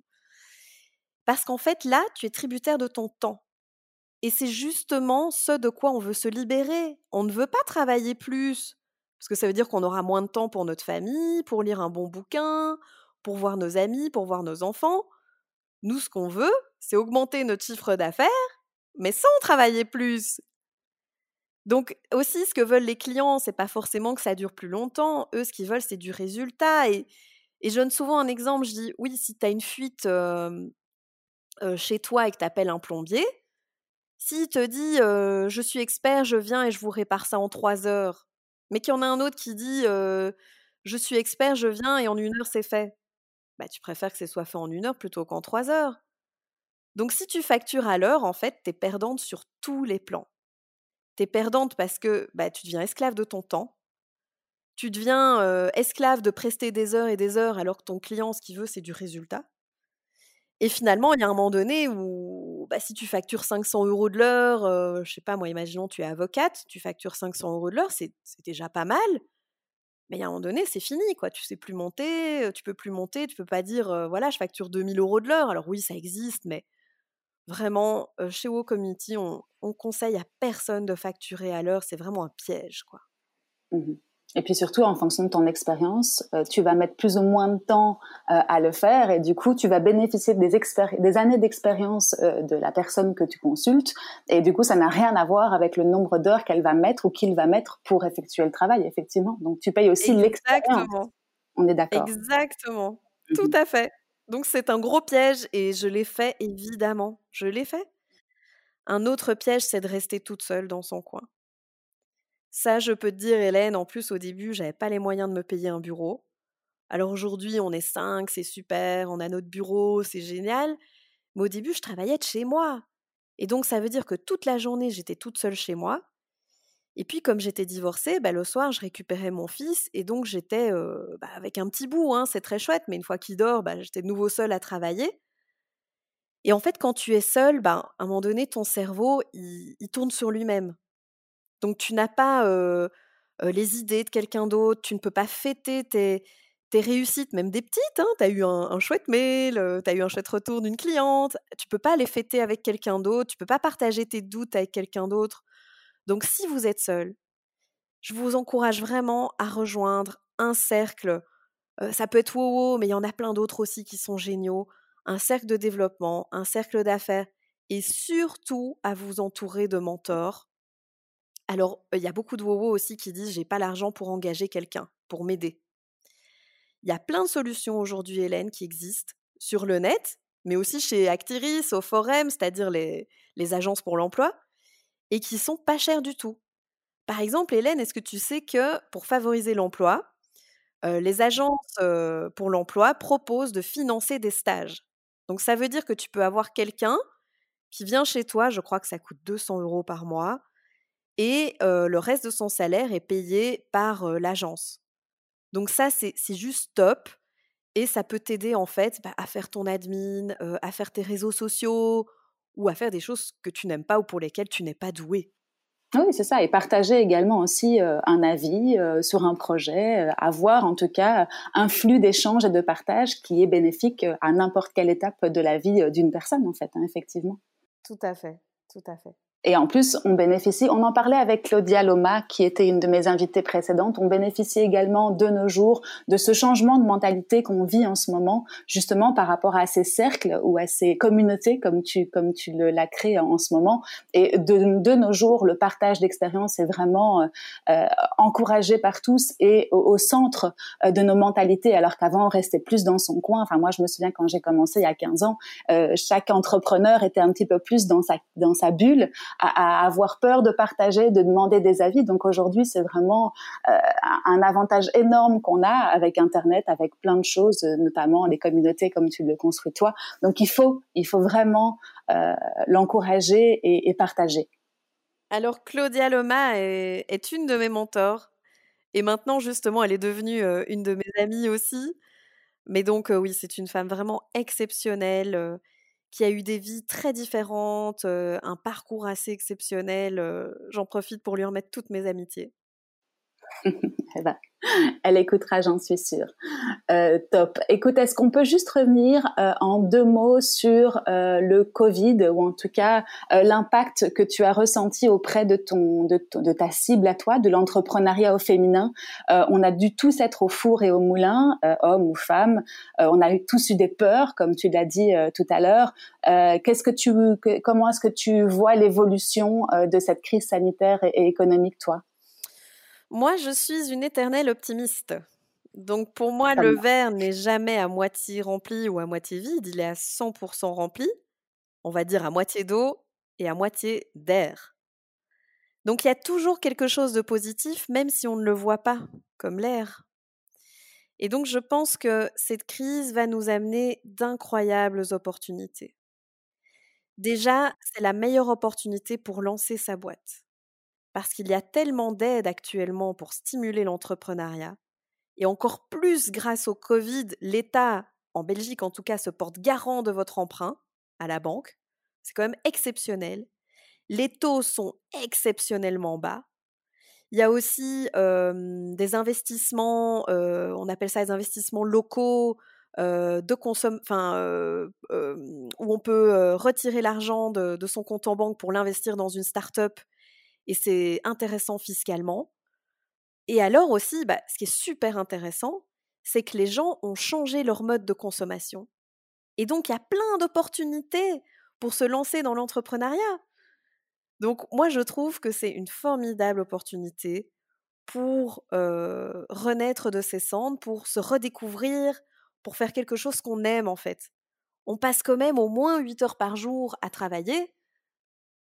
Parce qu'en fait, là, tu es tributaire de ton temps. Et c'est justement ce de quoi on veut se libérer. On ne veut pas travailler plus, parce que ça veut dire qu'on aura moins de temps pour notre famille, pour lire un bon bouquin, pour voir nos amis, pour voir nos enfants. Nous, ce qu'on veut, c'est augmenter notre chiffre d'affaires, mais sans travailler plus. Donc aussi, ce que veulent les clients, c'est pas forcément que ça dure plus longtemps. Eux, ce qu'ils veulent, c'est du résultat. Et, je donne souvent un exemple. Je dis, oui, si tu as une fuite chez toi et que tu appelles un plombier, s'il te dit, je suis expert, je viens et je vous répare ça en trois heures, mais qu'il y en a un autre qui dit je suis expert, je viens et en une heure c'est fait. Bah, tu préfères que ce soit fait en une heure plutôt qu'en trois heures. Donc si tu factures à l'heure, en fait, tu es perdante sur tous les plans. Perdante parce que bah, tu deviens esclave de ton temps. Tu deviens esclave de prester des heures et des heures alors que ton client, ce qu'il veut, c'est du résultat. Et finalement, il y a un moment donné où, bah, si tu factures 500 euros de l'heure, je je sais pas, moi, imaginons, tu es avocate, tu factures 500 euros de l'heure, c'est déjà pas mal. Mais il y a un moment donné, c'est fini, quoi. Tu sais plus monter, tu peux plus monter, tu peux pas dire, voilà, je facture 2000 euros de l'heure. Alors oui, ça existe, mais vraiment, chez WoCommunity, Community, on, on conseille à personne de facturer à l'heure. C'est vraiment un piège, quoi. Mmh et puis surtout, en fonction de ton expérience, euh, tu vas mettre plus ou moins de temps euh, à le faire et du coup, tu vas bénéficier des, des années d'expérience euh, de la personne que tu consultes. Et du coup, ça n'a rien à voir avec le nombre d'heures qu'elle va mettre ou qu'il va mettre pour effectuer le travail, effectivement. Donc, tu payes aussi l'expérience. On est d'accord. Exactement. Mmh Tout à fait. Donc, c'est un gros piège et je l'ai fait, évidemment. Je l'ai fait. Un autre piège, c'est de rester toute seule dans son coin. Ça, je peux te dire, Hélène, en plus, au début, j'avais pas les moyens de me payer un bureau. Alors aujourd'hui, on est cinq, c'est super, on a notre bureau, c'est génial. Mais au début, je travaillais de chez moi. Et donc, ça veut dire que toute la journée, j'étais toute seule chez moi. Et puis, comme j'étais divorcée, bah, le soir, je récupérais mon fils. Et donc, j'étais bah, avec un petit bout, hein, c'est très chouette. Mais une fois qu'il dort, bah, j'étais de nouveau seule à travailler. Et en fait, quand tu es seule, à un moment donné, ton cerveau, il tourne sur lui-même. Donc tu n'as pas les idées de quelqu'un d'autre, tu ne peux pas fêter tes, réussites, même des petites. Hein. Tu as eu un, chouette mail, tu as eu un chouette retour d'une cliente. Tu peux pas les fêter avec quelqu'un d'autre, tu peux pas partager tes doutes avec quelqu'un d'autre. Donc si vous êtes seul, je vous encourage vraiment à rejoindre un cercle. ça peut être WoWo, mais il y en a plein d'autres aussi qui sont géniaux. Un cercle de développement, un cercle d'affaires et surtout à vous entourer de mentors alors, il y a beaucoup de wowo aussi qui disent j'ai pas l'argent pour engager quelqu'un, pour m'aider. Il y a plein de solutions aujourd'hui, Hélène, qui existent sur le net, mais aussi chez Actiris, au Forum, c'est-à-dire les, agences pour l'emploi, et qui sont pas chères du tout. Par exemple, Hélène, est-ce que tu sais que pour favoriser l'emploi, les agences pour l'emploi proposent de financer des stages? Donc, ça veut dire que tu peux avoir quelqu'un qui vient chez toi, je crois que ça coûte 200 euros par mois, et le reste de son salaire est payé par l'agence. Donc ça, c'est juste top. Et ça peut t'aider en fait bah, à faire ton admin, à faire tes réseaux sociaux ou à faire des choses que tu n'aimes pas ou pour lesquelles tu n'es pas doué. Oui, c'est ça. Et partager également aussi un avis sur un projet, avoir en tout cas un flux d'échange et de partage qui est bénéfique à n'importe quelle étape de la vie d'une personne, en fait, hein, effectivement. Tout à fait, tout à fait. Et en plus, on bénéficie, on en parlait avec Claudia Loma, qui était une de mes invitées précédentes, on bénéficie également de nos jours de ce changement de mentalité qu'on vit en ce moment, justement par rapport à ces cercles ou à ces communautés, comme tu, comme tu l'as créé en ce moment. Et de, de nos jours, le partage d'expérience est vraiment euh, encouragé par tous et au, centre euh, de nos mentalités, alors qu'avant, on restait plus dans son coin. Enfin, moi, je me souviens quand j'ai commencé il y a 15 ans, euh, chaque entrepreneur était un petit peu plus dans sa, dans sa bulle à, avoir peur de partager, de demander des avis. Donc aujourd'hui, c'est vraiment euh, un avantage énorme qu'on a avec Internet, avec plein de choses, notamment les communautés comme tu le construis toi. Donc il faut, il faut vraiment euh, l'encourager et, partager. Alors Claudia Loma est, une de mes mentors et maintenant justement elle est devenue euh, une de mes amies aussi. Mais donc oui, c'est une femme vraiment exceptionnelle qui a eu des vies très différentes, un parcours assez exceptionnel. J'en profite pour lui remettre toutes mes amitiés. Eh ben, elle écoutera, j'en suis sûre. Euh, top. Écoute, est-ce qu'on peut juste revenir euh, en deux mots sur euh, le Covid ou en tout cas l'impact que tu as ressenti auprès de ton de, de ta cible à toi, de l'entrepreneuriat au féminin? on a dû tous être au four et au moulin, hommes ou femmes. on a tous eu des peurs, comme tu l'as dit tout à l'heure. Qu'est-ce que tu, comment est-ce que tu vois l'évolution de cette crise sanitaire et économique, toi? Moi, je suis une éternelle optimiste. Donc pour moi, le verre n'est jamais à moitié rempli ou à moitié vide, il est à 100% rempli, on va dire à moitié d'eau et à moitié d'air. Donc il y a toujours quelque chose de positif, même si on ne le voit pas, comme l'air. Et donc je pense que cette crise va nous amener d'incroyables opportunités. Déjà, c'est la meilleure opportunité pour lancer sa boîte parce qu'il y a tellement d'aides actuellement pour stimuler l'entrepreneuriat. Et encore plus grâce au Covid, l'État, en Belgique en tout cas, se porte garant de votre emprunt à la banque. C'est quand même exceptionnel. Les taux sont exceptionnellement bas. Il y a aussi des investissements, on appelle ça des investissements locaux, de consomme, où on peut retirer l'argent de, de, son compte en banque pour l'investir dans une start-up et c'est intéressant fiscalement. Et alors aussi, bah, ce qui est super intéressant, c'est que les gens ont changé leur mode de consommation. Et donc, il y a plein d'opportunités pour se lancer dans l'entrepreneuriat. Donc, moi, je trouve que c'est une formidable opportunité pour renaître de ses cendres, pour se redécouvrir, pour faire quelque chose qu'on aime en fait. On passe quand même au moins 8 heures par jour à travailler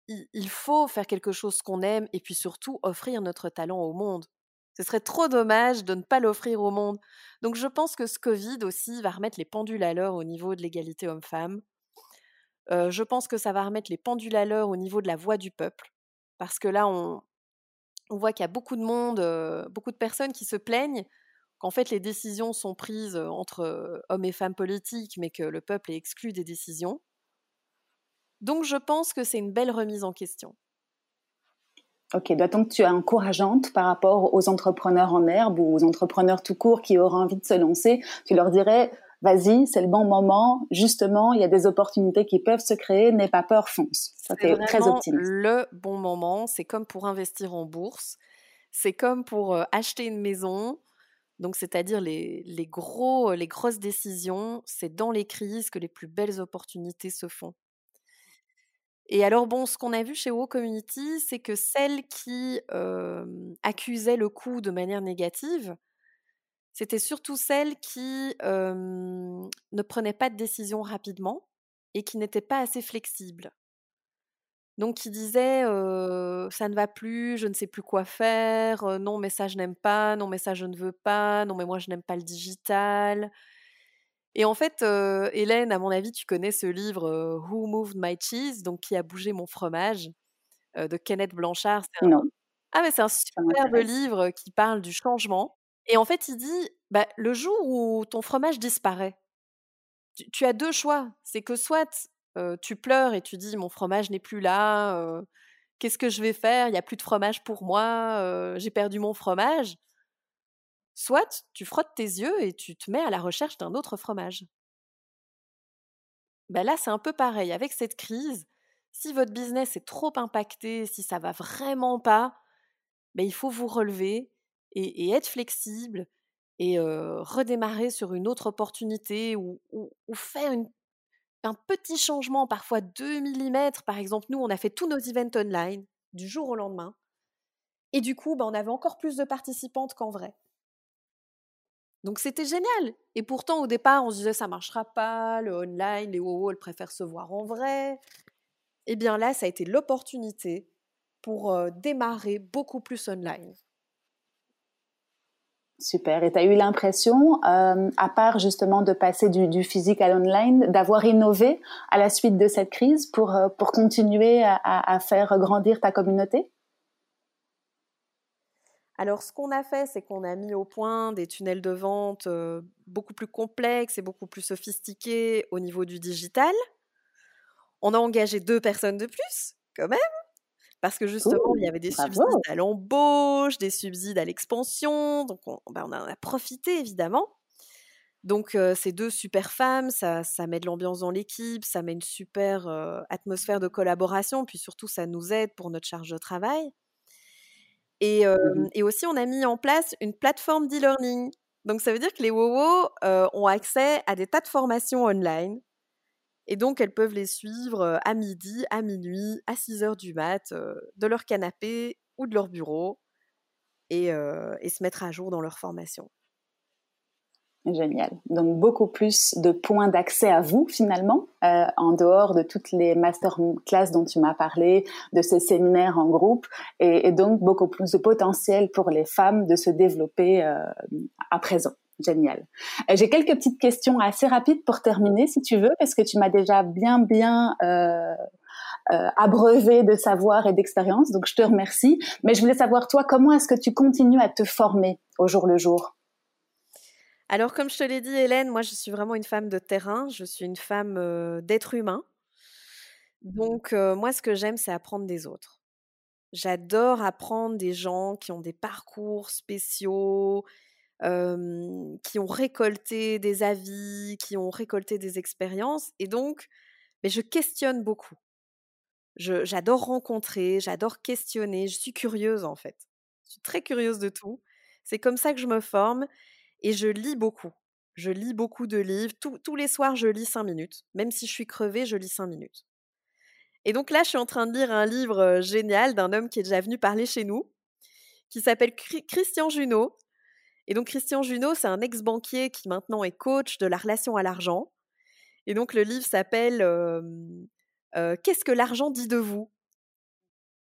il faut faire quelque chose qu'on aime et puis surtout offrir notre talent au monde. Ce serait trop dommage de ne pas l'offrir au monde. Donc je pense que ce Covid aussi va remettre les pendules à l'heure au niveau de l'égalité homme-femme. je pense que ça va remettre les pendules à l'heure au niveau de la voix du peuple. Parce que là, on, voit qu'il y a beaucoup de monde, beaucoup de personnes qui se plaignent qu'en fait les décisions sont prises entre hommes et femmes politiques, mais que le peuple est exclu des décisions. Donc je pense que c'est une belle remise en question. Ok, donc tu es encourageante par rapport aux entrepreneurs en herbe ou aux entrepreneurs tout court qui auraient envie de se lancer. Tu leur dirais, vas-y, c'est le bon moment. Justement, il y a des opportunités qui peuvent se créer. N'aie pas peur, fonce. Ça c'est très optimiste. Le bon moment, c'est comme pour investir en bourse, c'est comme pour euh, acheter une maison. Donc, c'est-à-dire les, les, gros, les grosses décisions, c'est dans les crises que les plus belles opportunités se font. Et alors, bon, ce qu'on a vu chez WoW Community, c'est que celles qui accusaient le coup de manière négative, c'était surtout celles qui ne prenaient pas de décision rapidement et qui n'étaient pas assez flexibles. Donc, qui disaient ça ne va plus, je ne sais plus quoi faire, non, mais ça je n'aime pas, non, mais ça je ne veux pas, non, mais moi je n'aime pas le digital. Et en fait, Hélène, à mon avis, tu connais ce livre Who Moved My Cheese, donc qui a bougé mon fromage, de Kenneth Blanchard. Non. Ah, mais c'est un superbe livre qui parle du changement. Et en fait, il dit bah, le jour où ton fromage disparaît, tu, as deux choix. C'est que soit tu pleures et tu dis mon fromage n'est plus là, qu'est-ce que je vais faire? Il n'y a plus de fromage pour moi, j'ai perdu mon fromage. Soit tu frottes tes yeux et tu te mets à la recherche d'un autre fromage. Ben là, c'est un peu pareil. Avec cette crise, si votre business est trop impacté, si ça va vraiment pas, ben il faut vous relever et, être flexible et redémarrer sur une autre opportunité ou, faire un petit changement, parfois 2 mm. Par exemple, nous, on a fait tous nos events online du jour au lendemain. Et du coup, ben, on avait encore plus de participantes qu'en vrai. Donc c'était génial. Et pourtant, au départ, on se disait ça marchera pas, le online, les WoW, elles préfèrent se voir en vrai. eh bien là, ça a été l'opportunité pour démarrer beaucoup plus online. Super. Et tu as eu l'impression, à part justement de passer du, physique à l'online, d'avoir innové à la suite de cette crise pour, pour continuer à, faire grandir ta communauté? Alors, ce qu'on a fait, c'est qu'on a mis au point des tunnels de vente beaucoup plus complexes et beaucoup plus sophistiqués au niveau du digital. On a engagé deux personnes de plus, quand même, parce que justement, il y avait des subsides à l'embauche, des subsides à l'expansion. Donc, on, ben, en a profité, évidemment. Donc, ces deux super femmes, ça, met de l'ambiance dans l'équipe, ça met une super atmosphère de collaboration, puis surtout, ça nous aide pour notre charge de travail. Et, mmh et aussi, on a mis en place une plateforme d'e-learning. Donc, ça veut dire que les WoWo ont accès à des tas de formations online et donc, elles peuvent les suivre à midi, à minuit, à 6 heures du mat, de leur canapé ou de leur bureau, et, se mettre à jour dans leur formation. Génial. Donc beaucoup plus de points d'accès à vous finalement, en dehors de toutes les masterclass dont tu m'as parlé, de ces séminaires en groupe, et, donc beaucoup plus de potentiel pour les femmes de se développer à présent. Génial. Euh, j'ai quelques petites questions assez rapides pour terminer, si tu veux, parce que tu m'as déjà bien, bien euh, euh, abreuvé de savoir et d'expérience, donc je te remercie. Mais je voulais savoir, toi, comment est-ce que tu continues à te former au jour le jour? Alors, comme je te l'ai dit, Hélène, moi, je suis vraiment une femme de terrain, je suis une femme d'être humain. Donc, moi, ce que j'aime, c'est apprendre des autres. J'adore apprendre des gens qui ont des parcours spéciaux, qui ont récolté des avis, qui ont récolté des expériences. Et donc, mais je questionne beaucoup. J'adore rencontrer, j'adore questionner, je suis curieuse en fait. Je suis très curieuse de tout. C'est comme ça que je me forme et je lis beaucoup. Je lis beaucoup de livres. tous les soirs, je lis cinq minutes. Même si je suis crevée, je lis cinq minutes. Et donc là, je suis en train de lire un livre génial d'un homme qui est déjà venu parler chez nous, qui s'appelle Christian Junot, et donc Christian Junot, c'est un ex-banquier qui maintenant est coach de la relation à l'argent. Et donc le livre s'appelle Qu'est-ce que l'argent dit de vous?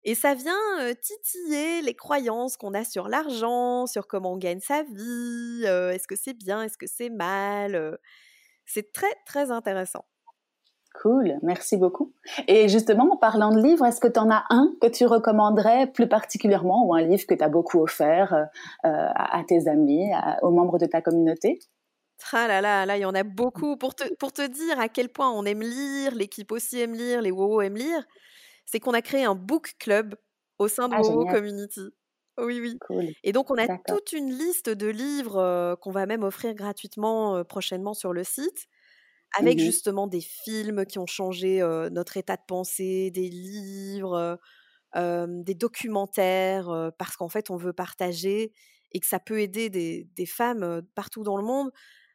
Et ça vient titiller les croyances qu'on a sur l'argent, sur comment on gagne sa vie, est-ce que c'est bien, est-ce que c'est mal. c'est très très intéressant. Cool, merci beaucoup. Et justement, en parlant de livres, est-ce que tu en as un que tu recommanderais plus particulièrement ou un livre que tu as beaucoup offert euh, à, tes amis, aux membres de ta communauté? Ah là là, là, il y en a beaucoup. Pour te, pour te dire à quel point on aime lire, l'équipe aussi aime lire, les WoW aiment lire, c'est qu'on a créé un book club au sein de ah, Community. Oui, oui. Cool. Et donc, on a toute une liste de livres euh, qu'on va même offrir gratuitement euh, prochainement sur le site avec mmh justement des films qui ont changé notre état de pensée, des livres, des documentaires, parce qu'en fait, on veut partager et que ça peut aider des, femmes partout dans le monde.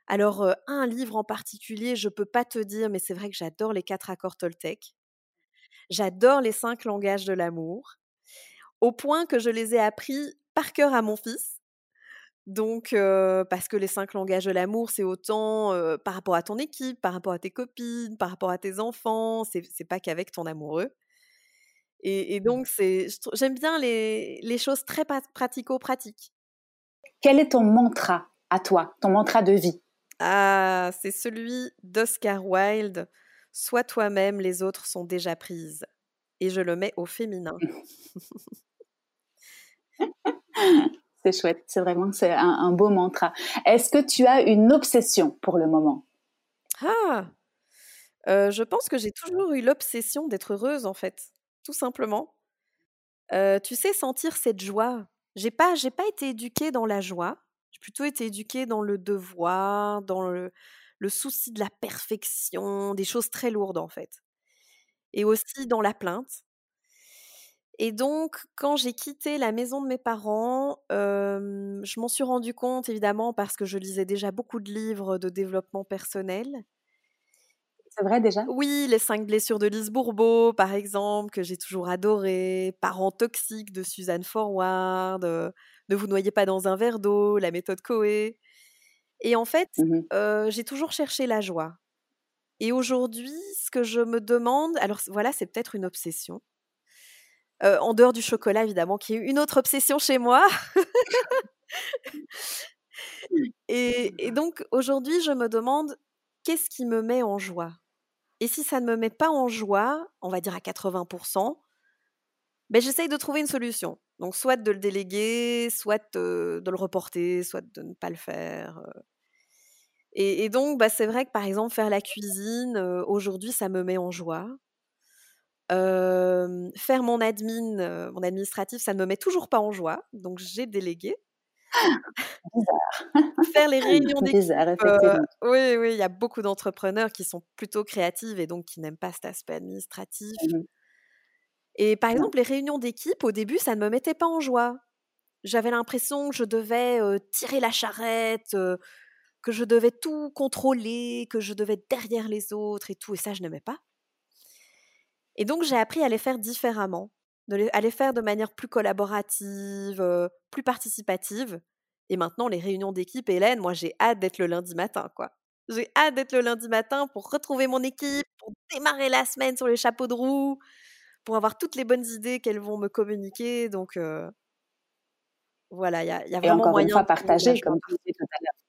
Alors, un livre en particulier, je ne peux pas te dire, mais c'est vrai que j'adore les quatre accords Toltec. J'adore les cinq langages de l'amour, au point que je les ai appris par cœur à mon fils. Donc, parce que les cinq langages de l'amour, c'est autant par rapport à ton équipe, par rapport à tes copines, par rapport à tes enfants, c'est pas qu'avec ton amoureux. Et, mmh. donc, j'aime bien les, les, choses très pratico-pratiques. Quel est ton mantra à toi, ton mantra de vie? Ah, c'est celui d'Oscar Wilde. Sois toi-même, les autres sont déjà prises. Et je le mets au féminin. C'est chouette, c'est vraiment c'est un, beau mantra. Est-ce que tu as une obsession pour le moment? Ah, euh, je pense que j'ai toujours eu l'obsession d'être heureuse en fait, tout simplement. Euh, tu sais, sentir cette joie. J'ai pas, j'ai pas été éduquée dans la joie. J'ai plutôt été éduquée dans le devoir, dans le, le souci de la perfection, des choses très lourdes en fait. Et aussi dans la plainte. Et donc, quand j'ai quitté la maison de mes parents, je m'en suis rendu compte, évidemment, parce que je lisais déjà beaucoup de livres de développement personnel. C'est vrai déjà? Oui, Les cinq blessures de Lise Bourbeau, par exemple, que j'ai toujours adoré. Parents toxiques de Suzanne Forward. ne vous noyez pas dans un verre d'eau, la méthode Coé. Et en fait, mmh j'ai toujours cherché la joie. Et aujourd'hui, ce que je me demande, alors voilà, c'est peut-être une obsession. en dehors du chocolat, évidemment, qui est une autre obsession chez moi. et, donc, aujourd'hui, je me demande qu'est-ce qui me met en joie? Et si ça ne me met pas en joie, on va dire à 80%, ben, j'essaye de trouver une solution. Donc, soit de le déléguer, soit de le reporter, soit de ne pas le faire. Et, donc, bah, c'est vrai que par exemple, faire la cuisine, aujourd'hui, ça me met en joie. faire mon admin, mon administratif, ça ne me met toujours pas en joie. Donc, j'ai délégué. Bizarre. faire les réunions d'équipe. Oui, oui, il y a beaucoup d'entrepreneurs qui sont plutôt créatifs et donc qui n'aiment pas cet aspect administratif. Mmh et par exemple, les réunions d'équipe, au début, ça ne me mettait pas en joie. J'avais l'impression que je devais tirer la charrette, que je devais tout contrôler, que je devais être derrière les autres et tout, et ça, je n'aimais pas. Et donc, j'ai appris à les faire différemment, à les faire de manière plus collaborative, plus participative. Et maintenant, les réunions d'équipe, Hélène, moi, j'ai hâte d'être le lundi matin, quoi. J'ai hâte d'être le lundi matin pour retrouver mon équipe, pour démarrer la semaine sur les chapeaux de roue, pour avoir toutes les bonnes idées qu'elles vont me communiquer. Donc, voilà, il y a, y a, vraiment et encore moyen une fois, partager, comme tu disais tout à l'heure.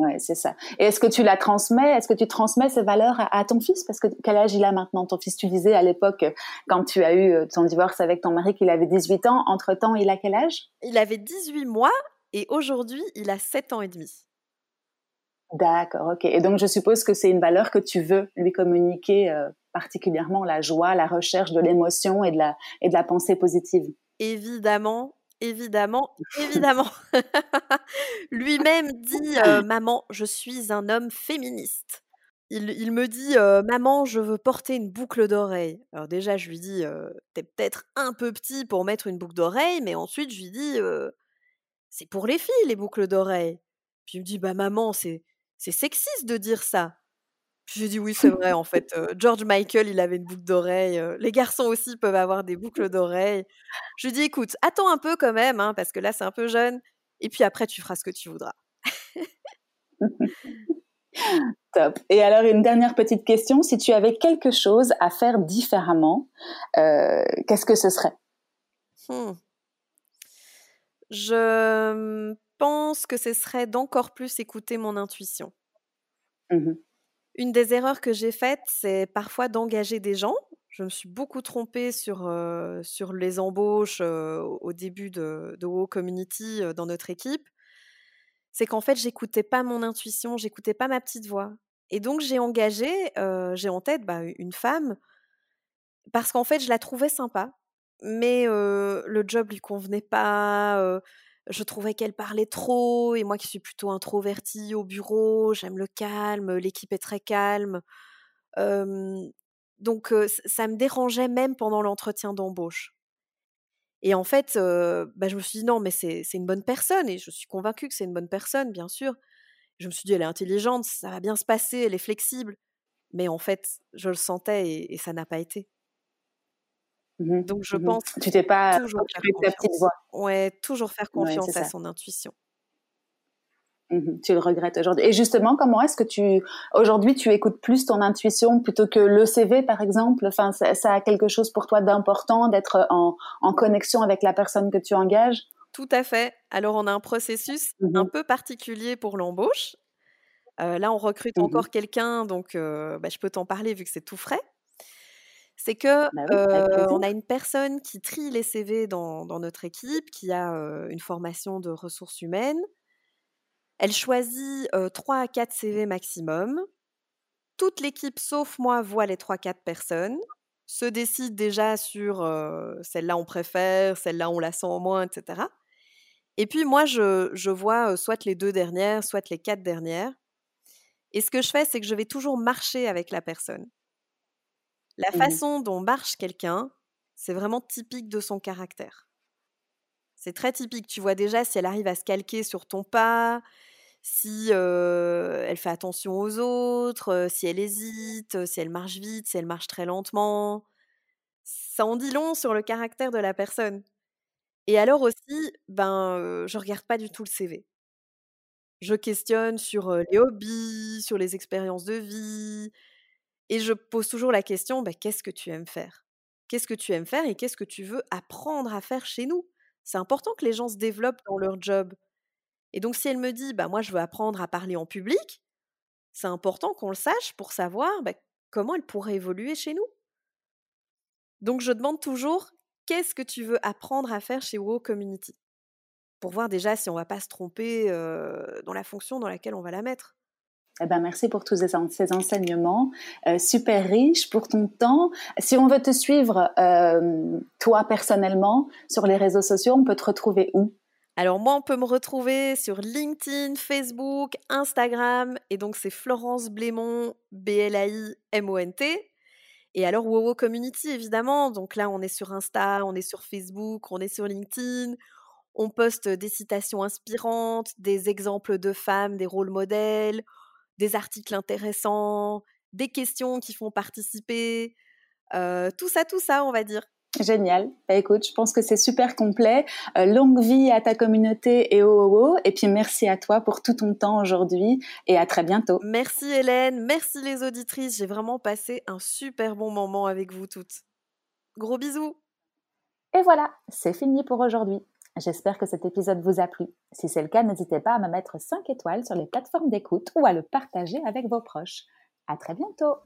Ouais, c'est ça. Et est-ce que tu la transmets? Est-ce que tu transmets ces valeurs à, ton fils? Parce que quel âge il a maintenant Ton fils, tu disais à l'époque, quand tu as eu ton divorce avec ton mari, qu'il avait 18 ans. Entre-temps, il a quel âge? Il avait 18 mois et aujourd'hui, il a 7 ans et demi. D'accord, ok. Et donc, je suppose que c'est une valeur que tu veux lui communiquer, euh, particulièrement la joie, la recherche de l'émotion et, de la, et de la pensée positive. Évidemment, Évidemment, évidemment. Lui-même dit euh, Maman, je suis un homme féministe. Il, me dit Maman, je veux porter une boucle d'oreille. Alors, déjà, je lui dis T'es peut-être un peu petit pour mettre une boucle d'oreille, mais ensuite, je lui dis C'est pour les filles, les boucles d'oreille. Puis il me dit Bah, maman, c'est sexiste de dire ça. J'ai dit oui, c'est vrai, en fait. George Michael, il avait une boucle d'oreille. les garçons aussi peuvent avoir des boucles d'oreille. Je lui dis, écoute, attends un peu quand même, hein, parce que là, c'est un peu jeune. Et puis après, tu feras ce que tu voudras. Top. Et alors, une dernière petite question. Si tu avais quelque chose à faire différemment, qu'est-ce que ce serait? Mmh. Je pense que ce serait d'encore plus écouter mon intuition. Mmh une des erreurs que j'ai faites, c'est parfois d'engager des gens. Je me suis beaucoup trompée sur, sur les embauches au début de, de Community dans notre équipe. C'est qu'en fait, j'écoutais pas mon intuition, j'écoutais pas ma petite voix. Et donc, j'ai engagé, j'ai en tête bah, une femme, parce qu'en fait, je la trouvais sympa, mais le job lui convenait pas je trouvais qu'elle parlait trop, et moi qui suis plutôt introvertie au bureau, j'aime le calme, l'équipe est très calme. donc ça me dérangeait même pendant l'entretien d'embauche. Et en fait, bah, je me suis dit non, mais c'est une bonne personne, et je suis convaincue que c'est une bonne personne, bien sûr. Je me suis dit, elle est intelligente, ça va bien se passer, elle est flexible. Mais en fait, je le sentais et ça n'a pas été. Mmh Donc je mmh pense tu t'es pas toujours faire ta petite voix. Ouais, toujours faire confiance à son intuition. Mmh tu le regrettes aujourd'hui. Et justement, comment est-ce que tu aujourd'hui tu écoutes plus ton intuition plutôt que le CV par exemple? Enfin, ça, a quelque chose pour toi d'important d'être en, en, connexion avec la personne que tu engages? Tout à fait. Alors on a un processus un peu particulier pour l'embauche. Euh, là, on recrute encore quelqu'un, donc euh, bah, je peux t'en parler vu que c'est tout frais c'est que bah on a une personne qui trie les CV dans, notre équipe, qui a une formation de ressources humaines. Elle choisit 3 à 4 CV maximum. Toute l'équipe, sauf moi, voit les 3-4 personnes, se décide déjà sur celle-là on préfère, celle-là on la sent en moins, etc. Et puis moi, je, je vois soit les deux dernières, soit les quatre dernières. Et ce que je fais, c'est que je vais toujours marcher avec la personne. La mmh façon dont marche quelqu'un, c'est vraiment typique de son caractère. C'est très typique. Tu vois déjà si elle arrive à se calquer sur ton pas, si elle fait attention aux autres, si elle hésite, si elle marche vite, si elle marche très lentement. Ça en dit long sur le caractère de la personne. Et alors aussi, ben, je regarde pas du tout le CV. Je questionne sur les hobbies, sur les expériences de vie. Et je pose toujours la question, bah, qu'est-ce que tu aimes faire? Qu'est-ce que tu aimes faire et qu'est-ce que tu veux apprendre à faire chez nous? C'est important que les gens se développent dans leur job. Et donc si elle me dit, bah, moi je veux apprendre à parler en public, c'est important qu'on le sache pour savoir bah, comment elle pourrait évoluer chez nous. Donc je demande toujours, qu'est-ce que tu veux apprendre à faire chez WoW Community? Pour voir déjà si on ne va pas se tromper dans la fonction dans laquelle on va la mettre. Eh ben, merci pour tous ces, enseignements, euh, super riches pour ton temps. Si on veut te suivre, euh, toi personnellement, sur les réseaux sociaux, on peut te retrouver où? Alors moi, on peut me retrouver sur LinkedIn, Facebook, Instagram, et donc c'est Florence Blémont, B-L-A-I-M-O-N-T. Et alors WoWo Community, évidemment, donc là on est sur Insta, on est sur Facebook, on est sur LinkedIn, on poste des citations inspirantes, des exemples de femmes, des rôles modèles, des articles intéressants, des questions qui font participer, euh, tout ça, tout ça, on va dire. Génial. Bah, écoute, je pense que c'est super complet. Euh, longue vie à ta communauté et au oh, Et puis merci à toi pour tout ton temps aujourd'hui et à très bientôt. Merci Hélène, merci les auditrices. J'ai vraiment passé un super bon moment avec vous toutes. Gros bisous. Et voilà, c'est fini pour aujourd'hui. J'espère que cet épisode vous a plu. Si c'est le cas, n'hésitez pas à me mettre 5 étoiles sur les plateformes d'écoute ou à le partager avec vos proches. À très bientôt!